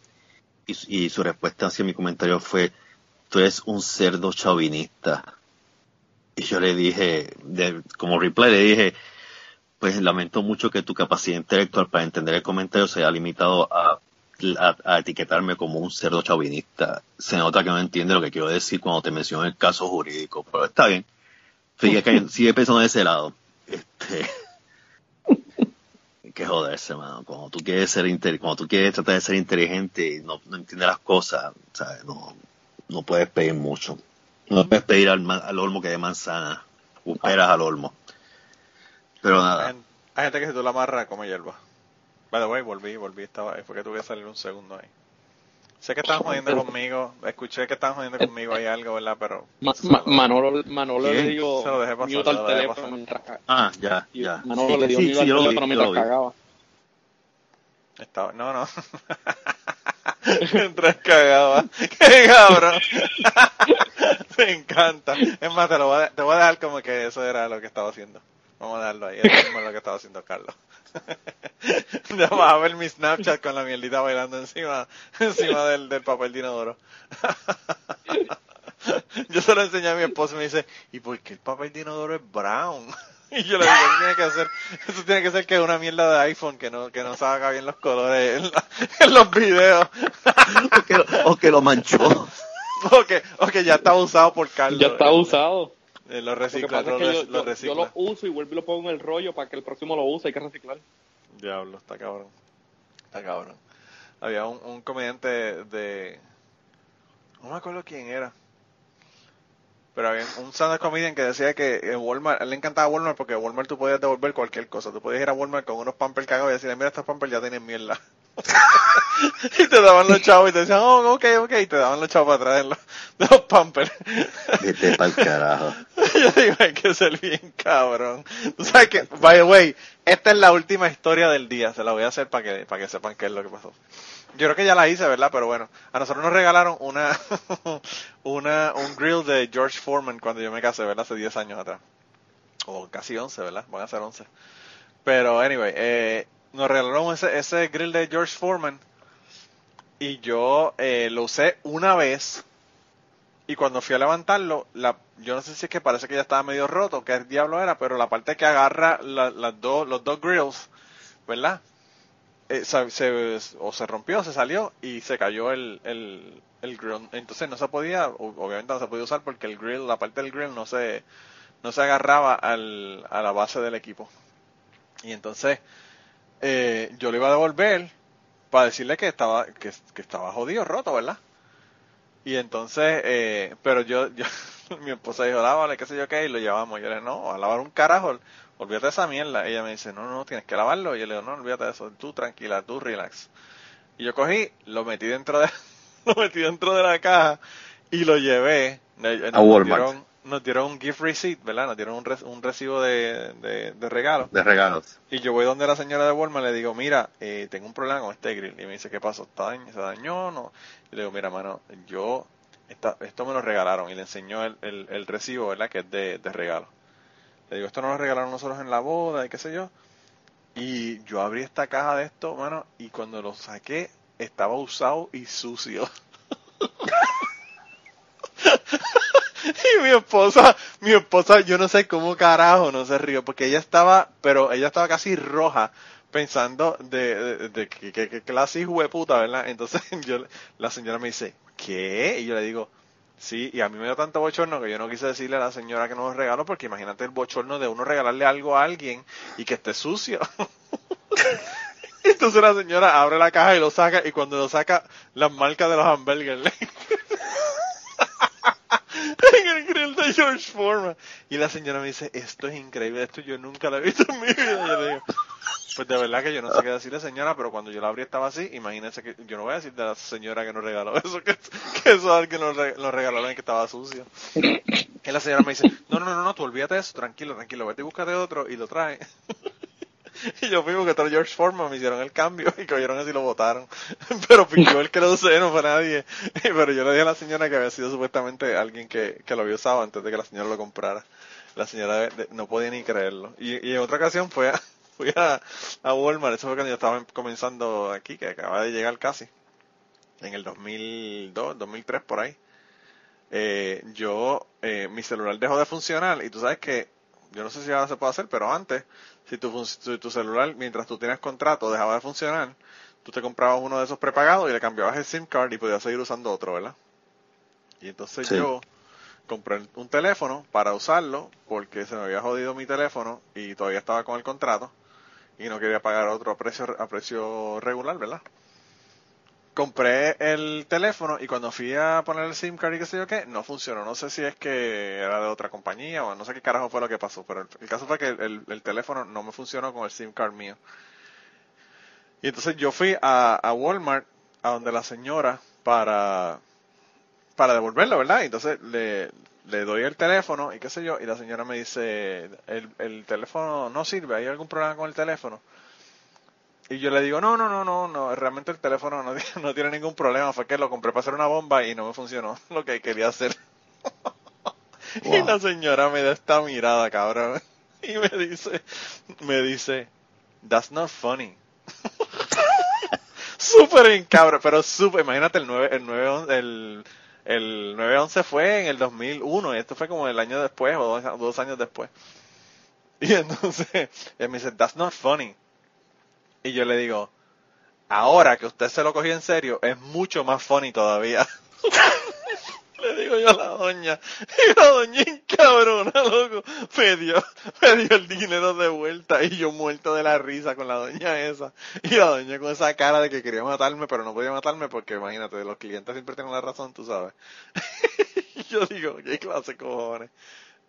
Y, y su respuesta hacia mi comentario fue, tú eres un cerdo chauvinista. Y yo le dije, de- como reply, le dije, pues lamento mucho que tu capacidad intelectual para entender el comentario se haya limitado a, a- a etiquetarme como un cerdo chauvinista. Se nota que no entiende lo que quiero decir cuando te menciono el caso jurídico, pero está bien. Sigue, cayendo- sigue pensando de ese lado. Este. Que joderse, mano. Cuando tú quieres ser cuando tú quieres tratar de ser inteligente y no, no entiendes las cosas, ¿sabes? No, no puedes pedir mucho. No puedes pedir al, al olmo que de manzana. O peras al olmo. Pero Hay, nada. gen- hay gente que si tú la amarras come hierba. By the way, volví, volví, estaba, fue que tuve que salir un segundo ahí. Sé que estaban jodiendo conmigo, escuché que estaban jodiendo conmigo ahí algo, ¿verdad? Pero Ma- Ma- Manolo, Manolo le dio Se lo dejé pasar, mute al lo dejé teléfono pasar. mientras Ah, ya, ya. Manolo Sí, le dio sí, mute sí, al yo lo vi, teléfono yo mientras lo vi. cagaba. estaba, no, no. Mientras cagaba. ¡Qué cabrón! Me encanta. Es más, te, lo voy a, te voy a dejar como que eso era lo que estaba haciendo. Vamos a dejarlo ahí. Eso es lo que estaba haciendo Carlos. Ya vas a ver mi Snapchat con la mierdita bailando encima, encima del, del papel de inodoro. Yo se lo enseñé a mi esposo y me dice, ¿y por qué el papel de inodoro es brown? Y yo le digo, eso tiene que ser, eso tiene que ser que es una mierda de iPhone que no, que no saca bien los colores en, la- en los videos. O que, lo- o que lo manchó. O, que, o que ya estaba usado por Carlos. Ya está usado. eh, lo recicla, lo, es que yo, recicla. lo uso y vuelvo y lo pongo en el rollo para que el próximo lo use. Hay que reciclar. Diablo, está cabrón. Está cabrón. Había un, un comediante de... No me acuerdo quién era. Pero había un stand-up comedian que decía que en Walmart, a él le encantaba Walmart porque en Walmart tú podías devolver cualquier cosa. Tú podías ir a Walmart con unos pampers cagados y decirle, mira, estos pampers ya tienen mierda. y te daban los chavos y te decían, oh, ok, ok, y te daban los chavos para traer los, de los pampers. Vete pa'l carajo. Yo digo, hay que ser bien cabrón. Tú sabes que, by the way, esta es la última historia del día. Se la voy a hacer para que, para que sepan qué es lo que pasó. Yo creo que ya la hice, ¿verdad? Pero bueno, a nosotros nos regalaron una, una, un grill de George Foreman cuando yo me casé, ¿verdad? Hace 10 años atrás. O casi 11, ¿verdad? Van a ser 11. Pero, anyway, eh, nos regalaron ese, ese grill de George Foreman y yo eh, lo usé una vez y cuando fui a levantarlo, la, yo no sé si es que parece que ya estaba medio roto, qué diablo era, pero la parte que agarra los dos grills, ¿verdad? Eh, o se rompió, se salió y se cayó el, el, el grill. Entonces no se podía, obviamente no se podía usar porque el grill, la parte del grill no se, no se agarraba al, a la base del equipo. Y entonces eh, yo le iba a devolver para decirle que estaba, que, que estaba jodido, roto, ¿verdad? Y entonces, eh, pero yo, yo mi esposa dijo, lávale, qué sé yo qué, y lo llevamos. Yo le dije, no, a lavar un carajo, olvídate de esa mierda. ella me dice, no, no, tienes que lavarlo. Y yo le digo, no, olvídate de eso, tú tranquila, tú relax. Y yo cogí, lo metí dentro de, lo metí dentro de la caja y lo llevé. A Walmart. Dieron, nos dieron un gift receipt, ¿verdad? Nos dieron un, re- un recibo de, de, de regalo. De regalos. Y yo voy donde la señora de Walmart le digo, mira, eh, tengo un problema con este grill. Y me dice, ¿qué pasó? ¿Está daño? ¿Se dañó? No. Y le digo, mira, mano, yo, esta, esto me lo regalaron. Y le enseñó el, el, el recibo, ¿verdad? Que es de, de regalo. Le digo, esto nos lo regalaron nosotros en la boda y qué sé yo. Y yo abrí esta caja de esto, mano, y cuando lo saqué, estaba usado y sucio. Y mi esposa, mi esposa, yo no sé cómo carajo no se rió, porque ella estaba, pero ella estaba casi roja, pensando de, de, de que clase hijo de puta, ¿verdad? Entonces yo, la señora me dice, ¿qué? Y yo le digo, sí, y a mí me dio tanto bochorno que yo no quise decirle a la señora que no lo regaló, porque imagínate el bochorno de uno regalarle algo a alguien y que esté sucio. Entonces la señora abre la caja y lo saca, y cuando lo saca, las marcas de los hamburgers. El grill de George Foreman. Y la señora me dice, esto es increíble, esto yo nunca lo he visto en mi vida. Yo le digo, pues de verdad que yo no sé qué decirle señora, pero cuando yo la abrí estaba así, imagínense que yo no voy a decir de la señora que nos regaló eso, que, que eso alguien lo regaló y que estaba sucio. Y la señora me dice, no, no, no, no, tú olvídate de eso, tranquilo, tranquilo, vete y búscate otro y lo trae. Y yo fui porque todo George Foreman me hicieron el cambio y cogieron así y lo votaron. Pero yo el que lo usé, no fue nadie. Pero yo le dije a la señora que había sido supuestamente alguien que, que lo había usado antes de que la señora lo comprara. La señora no podía ni creerlo. Y, y en otra ocasión fue a, fui a, a Walmart, eso fue cuando yo estaba comenzando aquí, que acaba de llegar casi. En el 2002, 2003 por ahí. Eh, yo, eh, mi celular dejó de funcionar y tú sabes que, yo no sé si ahora se puede hacer, pero antes, si tu, si tu celular, mientras tú tienes contrato, dejaba de funcionar, tú te comprabas uno de esos prepagados y le cambiabas el SIM card y podías seguir usando otro, ¿verdad? Y entonces Sí. yo, compré un teléfono para usarlo porque se me había jodido mi teléfono y todavía estaba con el contrato y no quería pagar otro precio a precio regular, ¿verdad? Compré el teléfono y cuando fui a poner el SIM card y qué sé yo qué, no funcionó. No sé si es que era de otra compañía o no sé qué carajo fue lo que pasó, pero el, caso fue que el, el, teléfono no me funcionó con el SIM card mío. Y entonces yo fui a, a Walmart, a donde la señora, para, para devolverlo, ¿verdad? Y entonces le, doy el teléfono y qué sé yo, y la señora me dice, el teléfono no sirve, ¿hay algún problema con el teléfono? Y yo le digo, no, no, no, no, no, realmente el teléfono no, no tiene ningún problema, fue que lo compré para hacer una bomba y no me funcionó lo que quería hacer. Wow. Y la señora me da esta mirada, cabrón, y me dice, me dice, that's not funny. súper en cabra, pero súper, imagínate el 9, el 9, el, el 911 fue en el 2001 y esto fue como el año después o dos, dos años después. Y entonces, él me dice, that's not funny. Y yo le digo, ahora que usted se lo cogió en serio, es mucho más funny todavía. le digo yo a la doña, y la doña cabrona, loco, me dio, me dio el dinero de vuelta y yo muerto de la risa con la doña esa. Y la doña con esa cara de que quería matarme, pero no podía matarme porque imagínate, los clientes siempre tienen la razón, tú sabes. yo digo, qué clase cojones.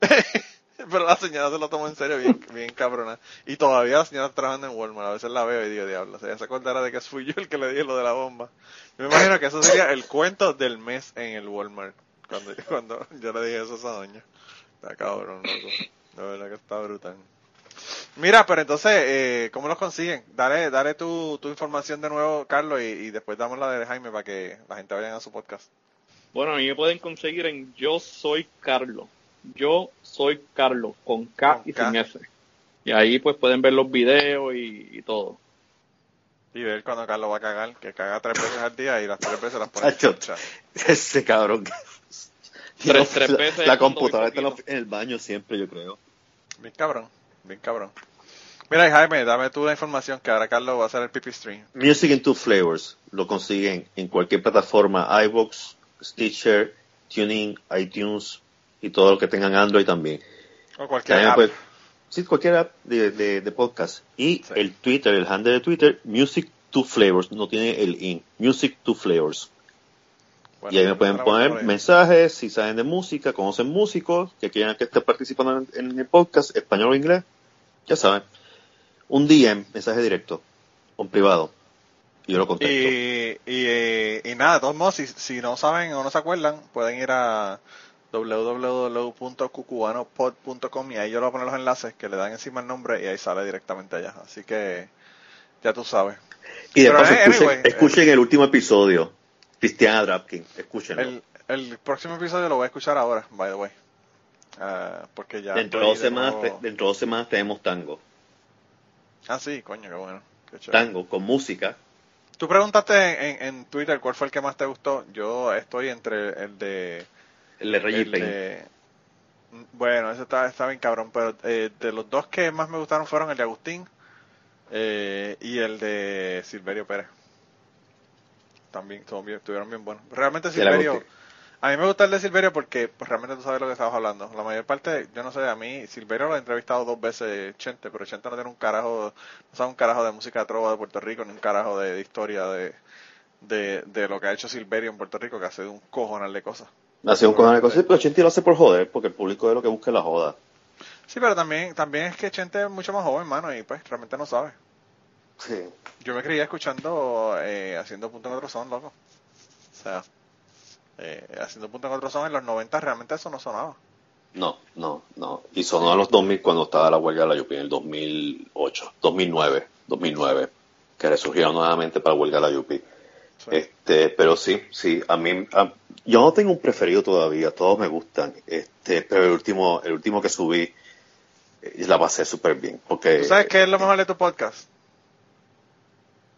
Pero la señora se lo tomó en serio, bien, bien cabrona. Y todavía la señora está trabajando en Walmart. A veces la veo y digo, diablo, ella se acordará de que fui yo el que le dije lo de la bomba. Yo me imagino que eso sería el cuento del mes en el Walmart. Cuando, cuando yo le dije eso a esa doña. Está cabrón, loco. La verdad que está brutal. Mira, pero entonces, eh, ¿cómo los consiguen? Dale, dale tu, tu información de nuevo, Carlos, y, y después damos la de Jaime para que la gente vaya a su podcast. Bueno, a mí me pueden conseguir en Yo Soy Carlos. Yo soy Carlos, con K Con y K. sin S. Y ahí pues pueden ver los videos y, y todo. Y ver cuando Carlos va a cagar, que caga tres veces al día y las tres veces las pone en. Ese cabrón. Tres- tres veces La computadora está en el baño siempre, yo creo. Bien cabrón, bien cabrón. Mira, Jaime, dame tú la información que ahora Carlos va a hacer el pipi stream. Music in Two Flavors lo consiguen en cualquier plataforma, iVoox, Stitcher, Tuning, iTunes y todo lo que tengan Android también. O cualquier También app. puede- sí, cualquier app de, de, de podcast. Y Sí. el Twitter, el handle de Twitter, Music Two Flavors, no tiene el in, Music Two Flavors. Bueno, y ahí me pueden poner mensajes, si saben de música, conocen músicos, que quieran que esté participando en, en el podcast, español o inglés, ya saben. Un DM, mensaje directo, o privado. Y yo lo contesto. Y, y, eh, y nada, de todos modos, si, si no saben o no se acuerdan, pueden ir a www.cucubanopod.com y ahí yo le voy a poner los enlaces que le dan encima el nombre y ahí sale directamente allá. Así que ya tú sabes. Y de Pero, paso, eh, escuchen, anyway, escuchen el último episodio, Cristiana Drapkin, escúchenlo. El, el próximo episodio lo voy a escuchar ahora, by the way. Ah, porque ya. dentro, de dos semanas, nuevo- dentro de dos semanas tenemos tango. Ah, sí, coño, qué bueno. Qué. Tango con música. Tú preguntaste en, en Twitter cuál fue el que más te gustó. Yo estoy entre el de. El de Reggie Payne. de- bueno, ese está, está bien cabrón, pero eh, de los dos que más me gustaron fueron el de Agustín eh, y el de Silverio Pérez. También bien, estuvieron bien buenos. Realmente Silverio, a mí me gusta el de Silverio porque pues, realmente tú sabes lo que estabas hablando. La mayor parte, yo no sé, a mí Silverio lo he entrevistado dos veces Chente, pero Chente no tiene un carajo, no sabe un carajo de música trova de Puerto Rico, ni un carajo de, de historia de, de, de lo que ha hecho Silverio en Puerto Rico, que hace un cojonal de cosas. Hace un de cosas, pero Chenti lo hace por joder, porque el público es lo que busca la joda. Sí, pero también, también es que Chente es mucho más joven, mano, y pues realmente no sabe. Sí. Yo me creía escuchando, eh, haciendo punto en otro son, loco. O sea, eh, haciendo punto en otro son en los 90 realmente eso no sonaba. No, no, no. Y sonó en los 2000 cuando estaba la huelga de la Yupi, en el 2008, 2009, 2009, que resurgieron nuevamente para la huelga de la Yupi. Sí. Este, pero sí, sí, a mí, a- yo no tengo un preferido todavía, todos me gustan, este, pero el último, el último que subí, eh, la pasé súper bien, porque, ¿Tú sabes qué es lo mejor de tu podcast?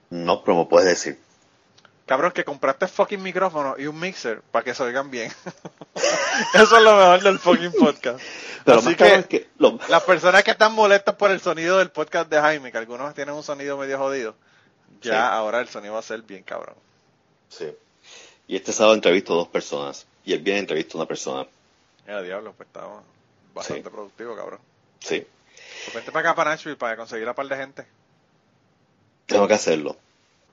no, pero me puedes decir, Cabrón, que compraste fucking micrófono y un mixer para que se oigan bien. Eso es lo mejor del fucking podcast. pero Así que, es que, lo- las personas que están molestas por el sonido del podcast de Jaime, que algunos tienen un sonido medio jodido, ya Sí. ahora el sonido va a ser bien cabrón. Sí. Y este sábado entrevisto a dos personas, y el viernes entrevisto a una persona, Ya, diablo, pues estaba bastante Sí. productivo, cabrón. Sí, Pues vente para acá, para Nashville, para conseguir a par de gente. tengo que hacerlo.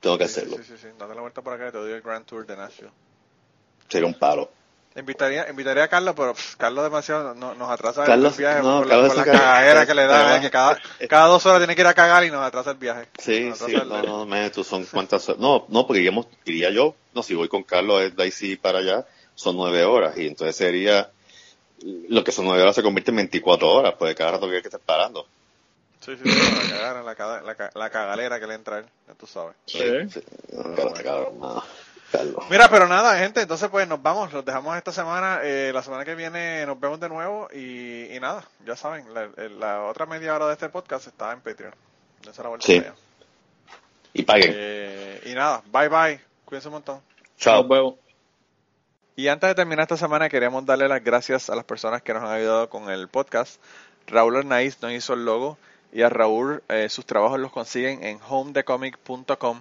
Tengo que Sí, hacerlo. Sí, sí, sí. Date la vuelta por acá y te doy el Grand Tour de Nashville. Sería un palo. Invitaría, invitaría a Carlos, pero pff, Carlos demasiado no- nos atrasa Carlos, el viaje no, por, Carlos la, por sí la cagadera que le da, eh, que cada, cada dos horas tiene que ir a cagar y nos atrasa el viaje. Sí, Nos sí, atrasa no, el- no, me, tú son cuántas horas. No, no, porque iríamos, iría yo, no, si voy con Carlos es de ahí sí para allá, son nueve horas, y entonces sería, lo que son nueve horas se convierte en 24 horas, pues cada rato que hay que estar parando. Sí, sí, sí, la cagara, la, la, la cagalera que le entra él, ya tú sabes. Sí. Sí, cabrón, no, Carlos. Mira, pero nada, gente, entonces pues nos vamos, los dejamos esta semana, eh, la semana que viene nos vemos de nuevo y, y nada, ya saben, la, la otra media hora de este podcast está en Patreon. Dense la vuelta Sí. allá. Y paguen. Eh, y nada, bye bye, cuídense un montón. Chao. Nos vemos. Y antes de terminar esta semana, queremos darle las gracias a las personas que nos han ayudado con el podcast. Raúl Arnaiz nos hizo el logo y a Raúl eh, sus trabajos los consiguen en homedecomic.com.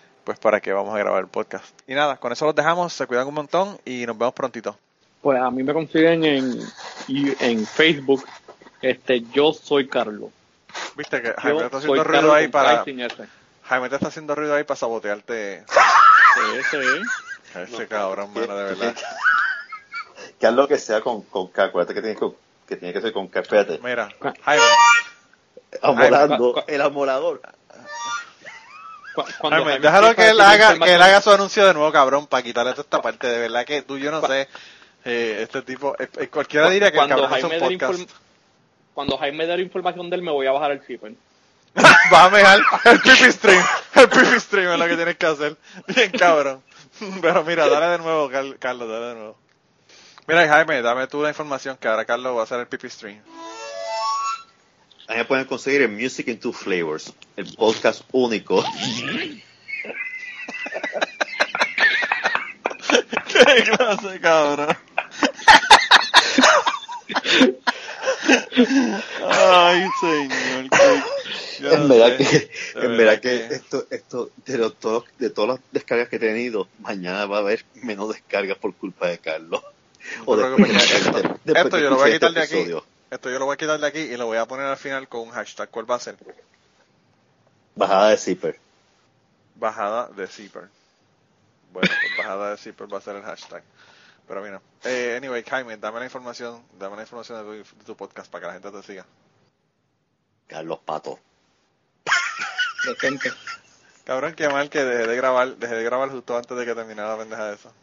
pues para qué vamos a grabar el podcast. Y nada, con eso los dejamos, se cuidan un montón y nos vemos prontito. Pues a mí me consiguen en, y- en Facebook. Este, yo soy Carlos. Viste que Jaime Yo está haciendo ruido Carlos ahí para... Jaime te está haciendo ruido ahí para sabotearte. Sí, sí. Ese cabrón, mano, de verdad. Que haz lo que sea con, con K, acuérdate que tiene que, que tiene que ser con K, espérate. Mira, Jaime, Amolando, Ay, el amolador. Cu- cuando Jaime déjalo que él haga, que él haga su anuncio de nuevo, cabrón, para quitarle toda esta parte. De verdad que tú, yo no sé, eh, este tipo, eh, cualquiera diría que el cuando cabrón hace Jaime, un dé podcast. cuando Jaime dé la información de él, me voy a bajar el zipper. Va a mejar el pipi stream, el pipi stream es lo que tienes que hacer. Bien, cabrón. Pero mira, dale de nuevo, Car- Carlos, dale de nuevo. Mira, Jaime, dame tú la información que ahora Carlos va a hacer el pipi stream. Ahí me pueden conseguir en Music in Two Flavors, el podcast único. ¡Qué clase, cabrón! Ay, señor. yo en verdad sé. que, en verdad que esto, esto, de, lo- todo- de todas las descargas que he tenido, mañana va a haber menos descargas por culpa de Carlos. O esto- yo lo voy a escuche quitar de este aquí. episodio. Esto yo lo voy a quitar de aquí y lo voy a poner al final con un hashtag. ¿Cuál va a ser? Bajada de zipper. Bajada de zipper. Bueno, pues bajada de zipper va a ser el hashtag. Pero mira. Eh, anyway, Jaime, dame la información, dame la información de tu, de tu podcast para que la gente te siga. Carlos Pato. Decente. Cabrón, qué mal que dejé de grabar, dejé de grabar justo antes de que terminara la pendeja de eso.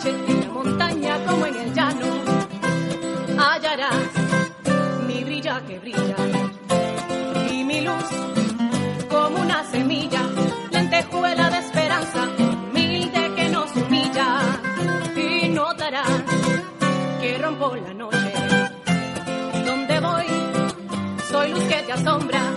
noche en la montaña como en el llano hallarás mi brilla que brilla y mi luz como una semilla, lentejuela de esperanza, humilde que nos humilla y notarás que rompo la noche. Donde voy, soy luz que te asombra.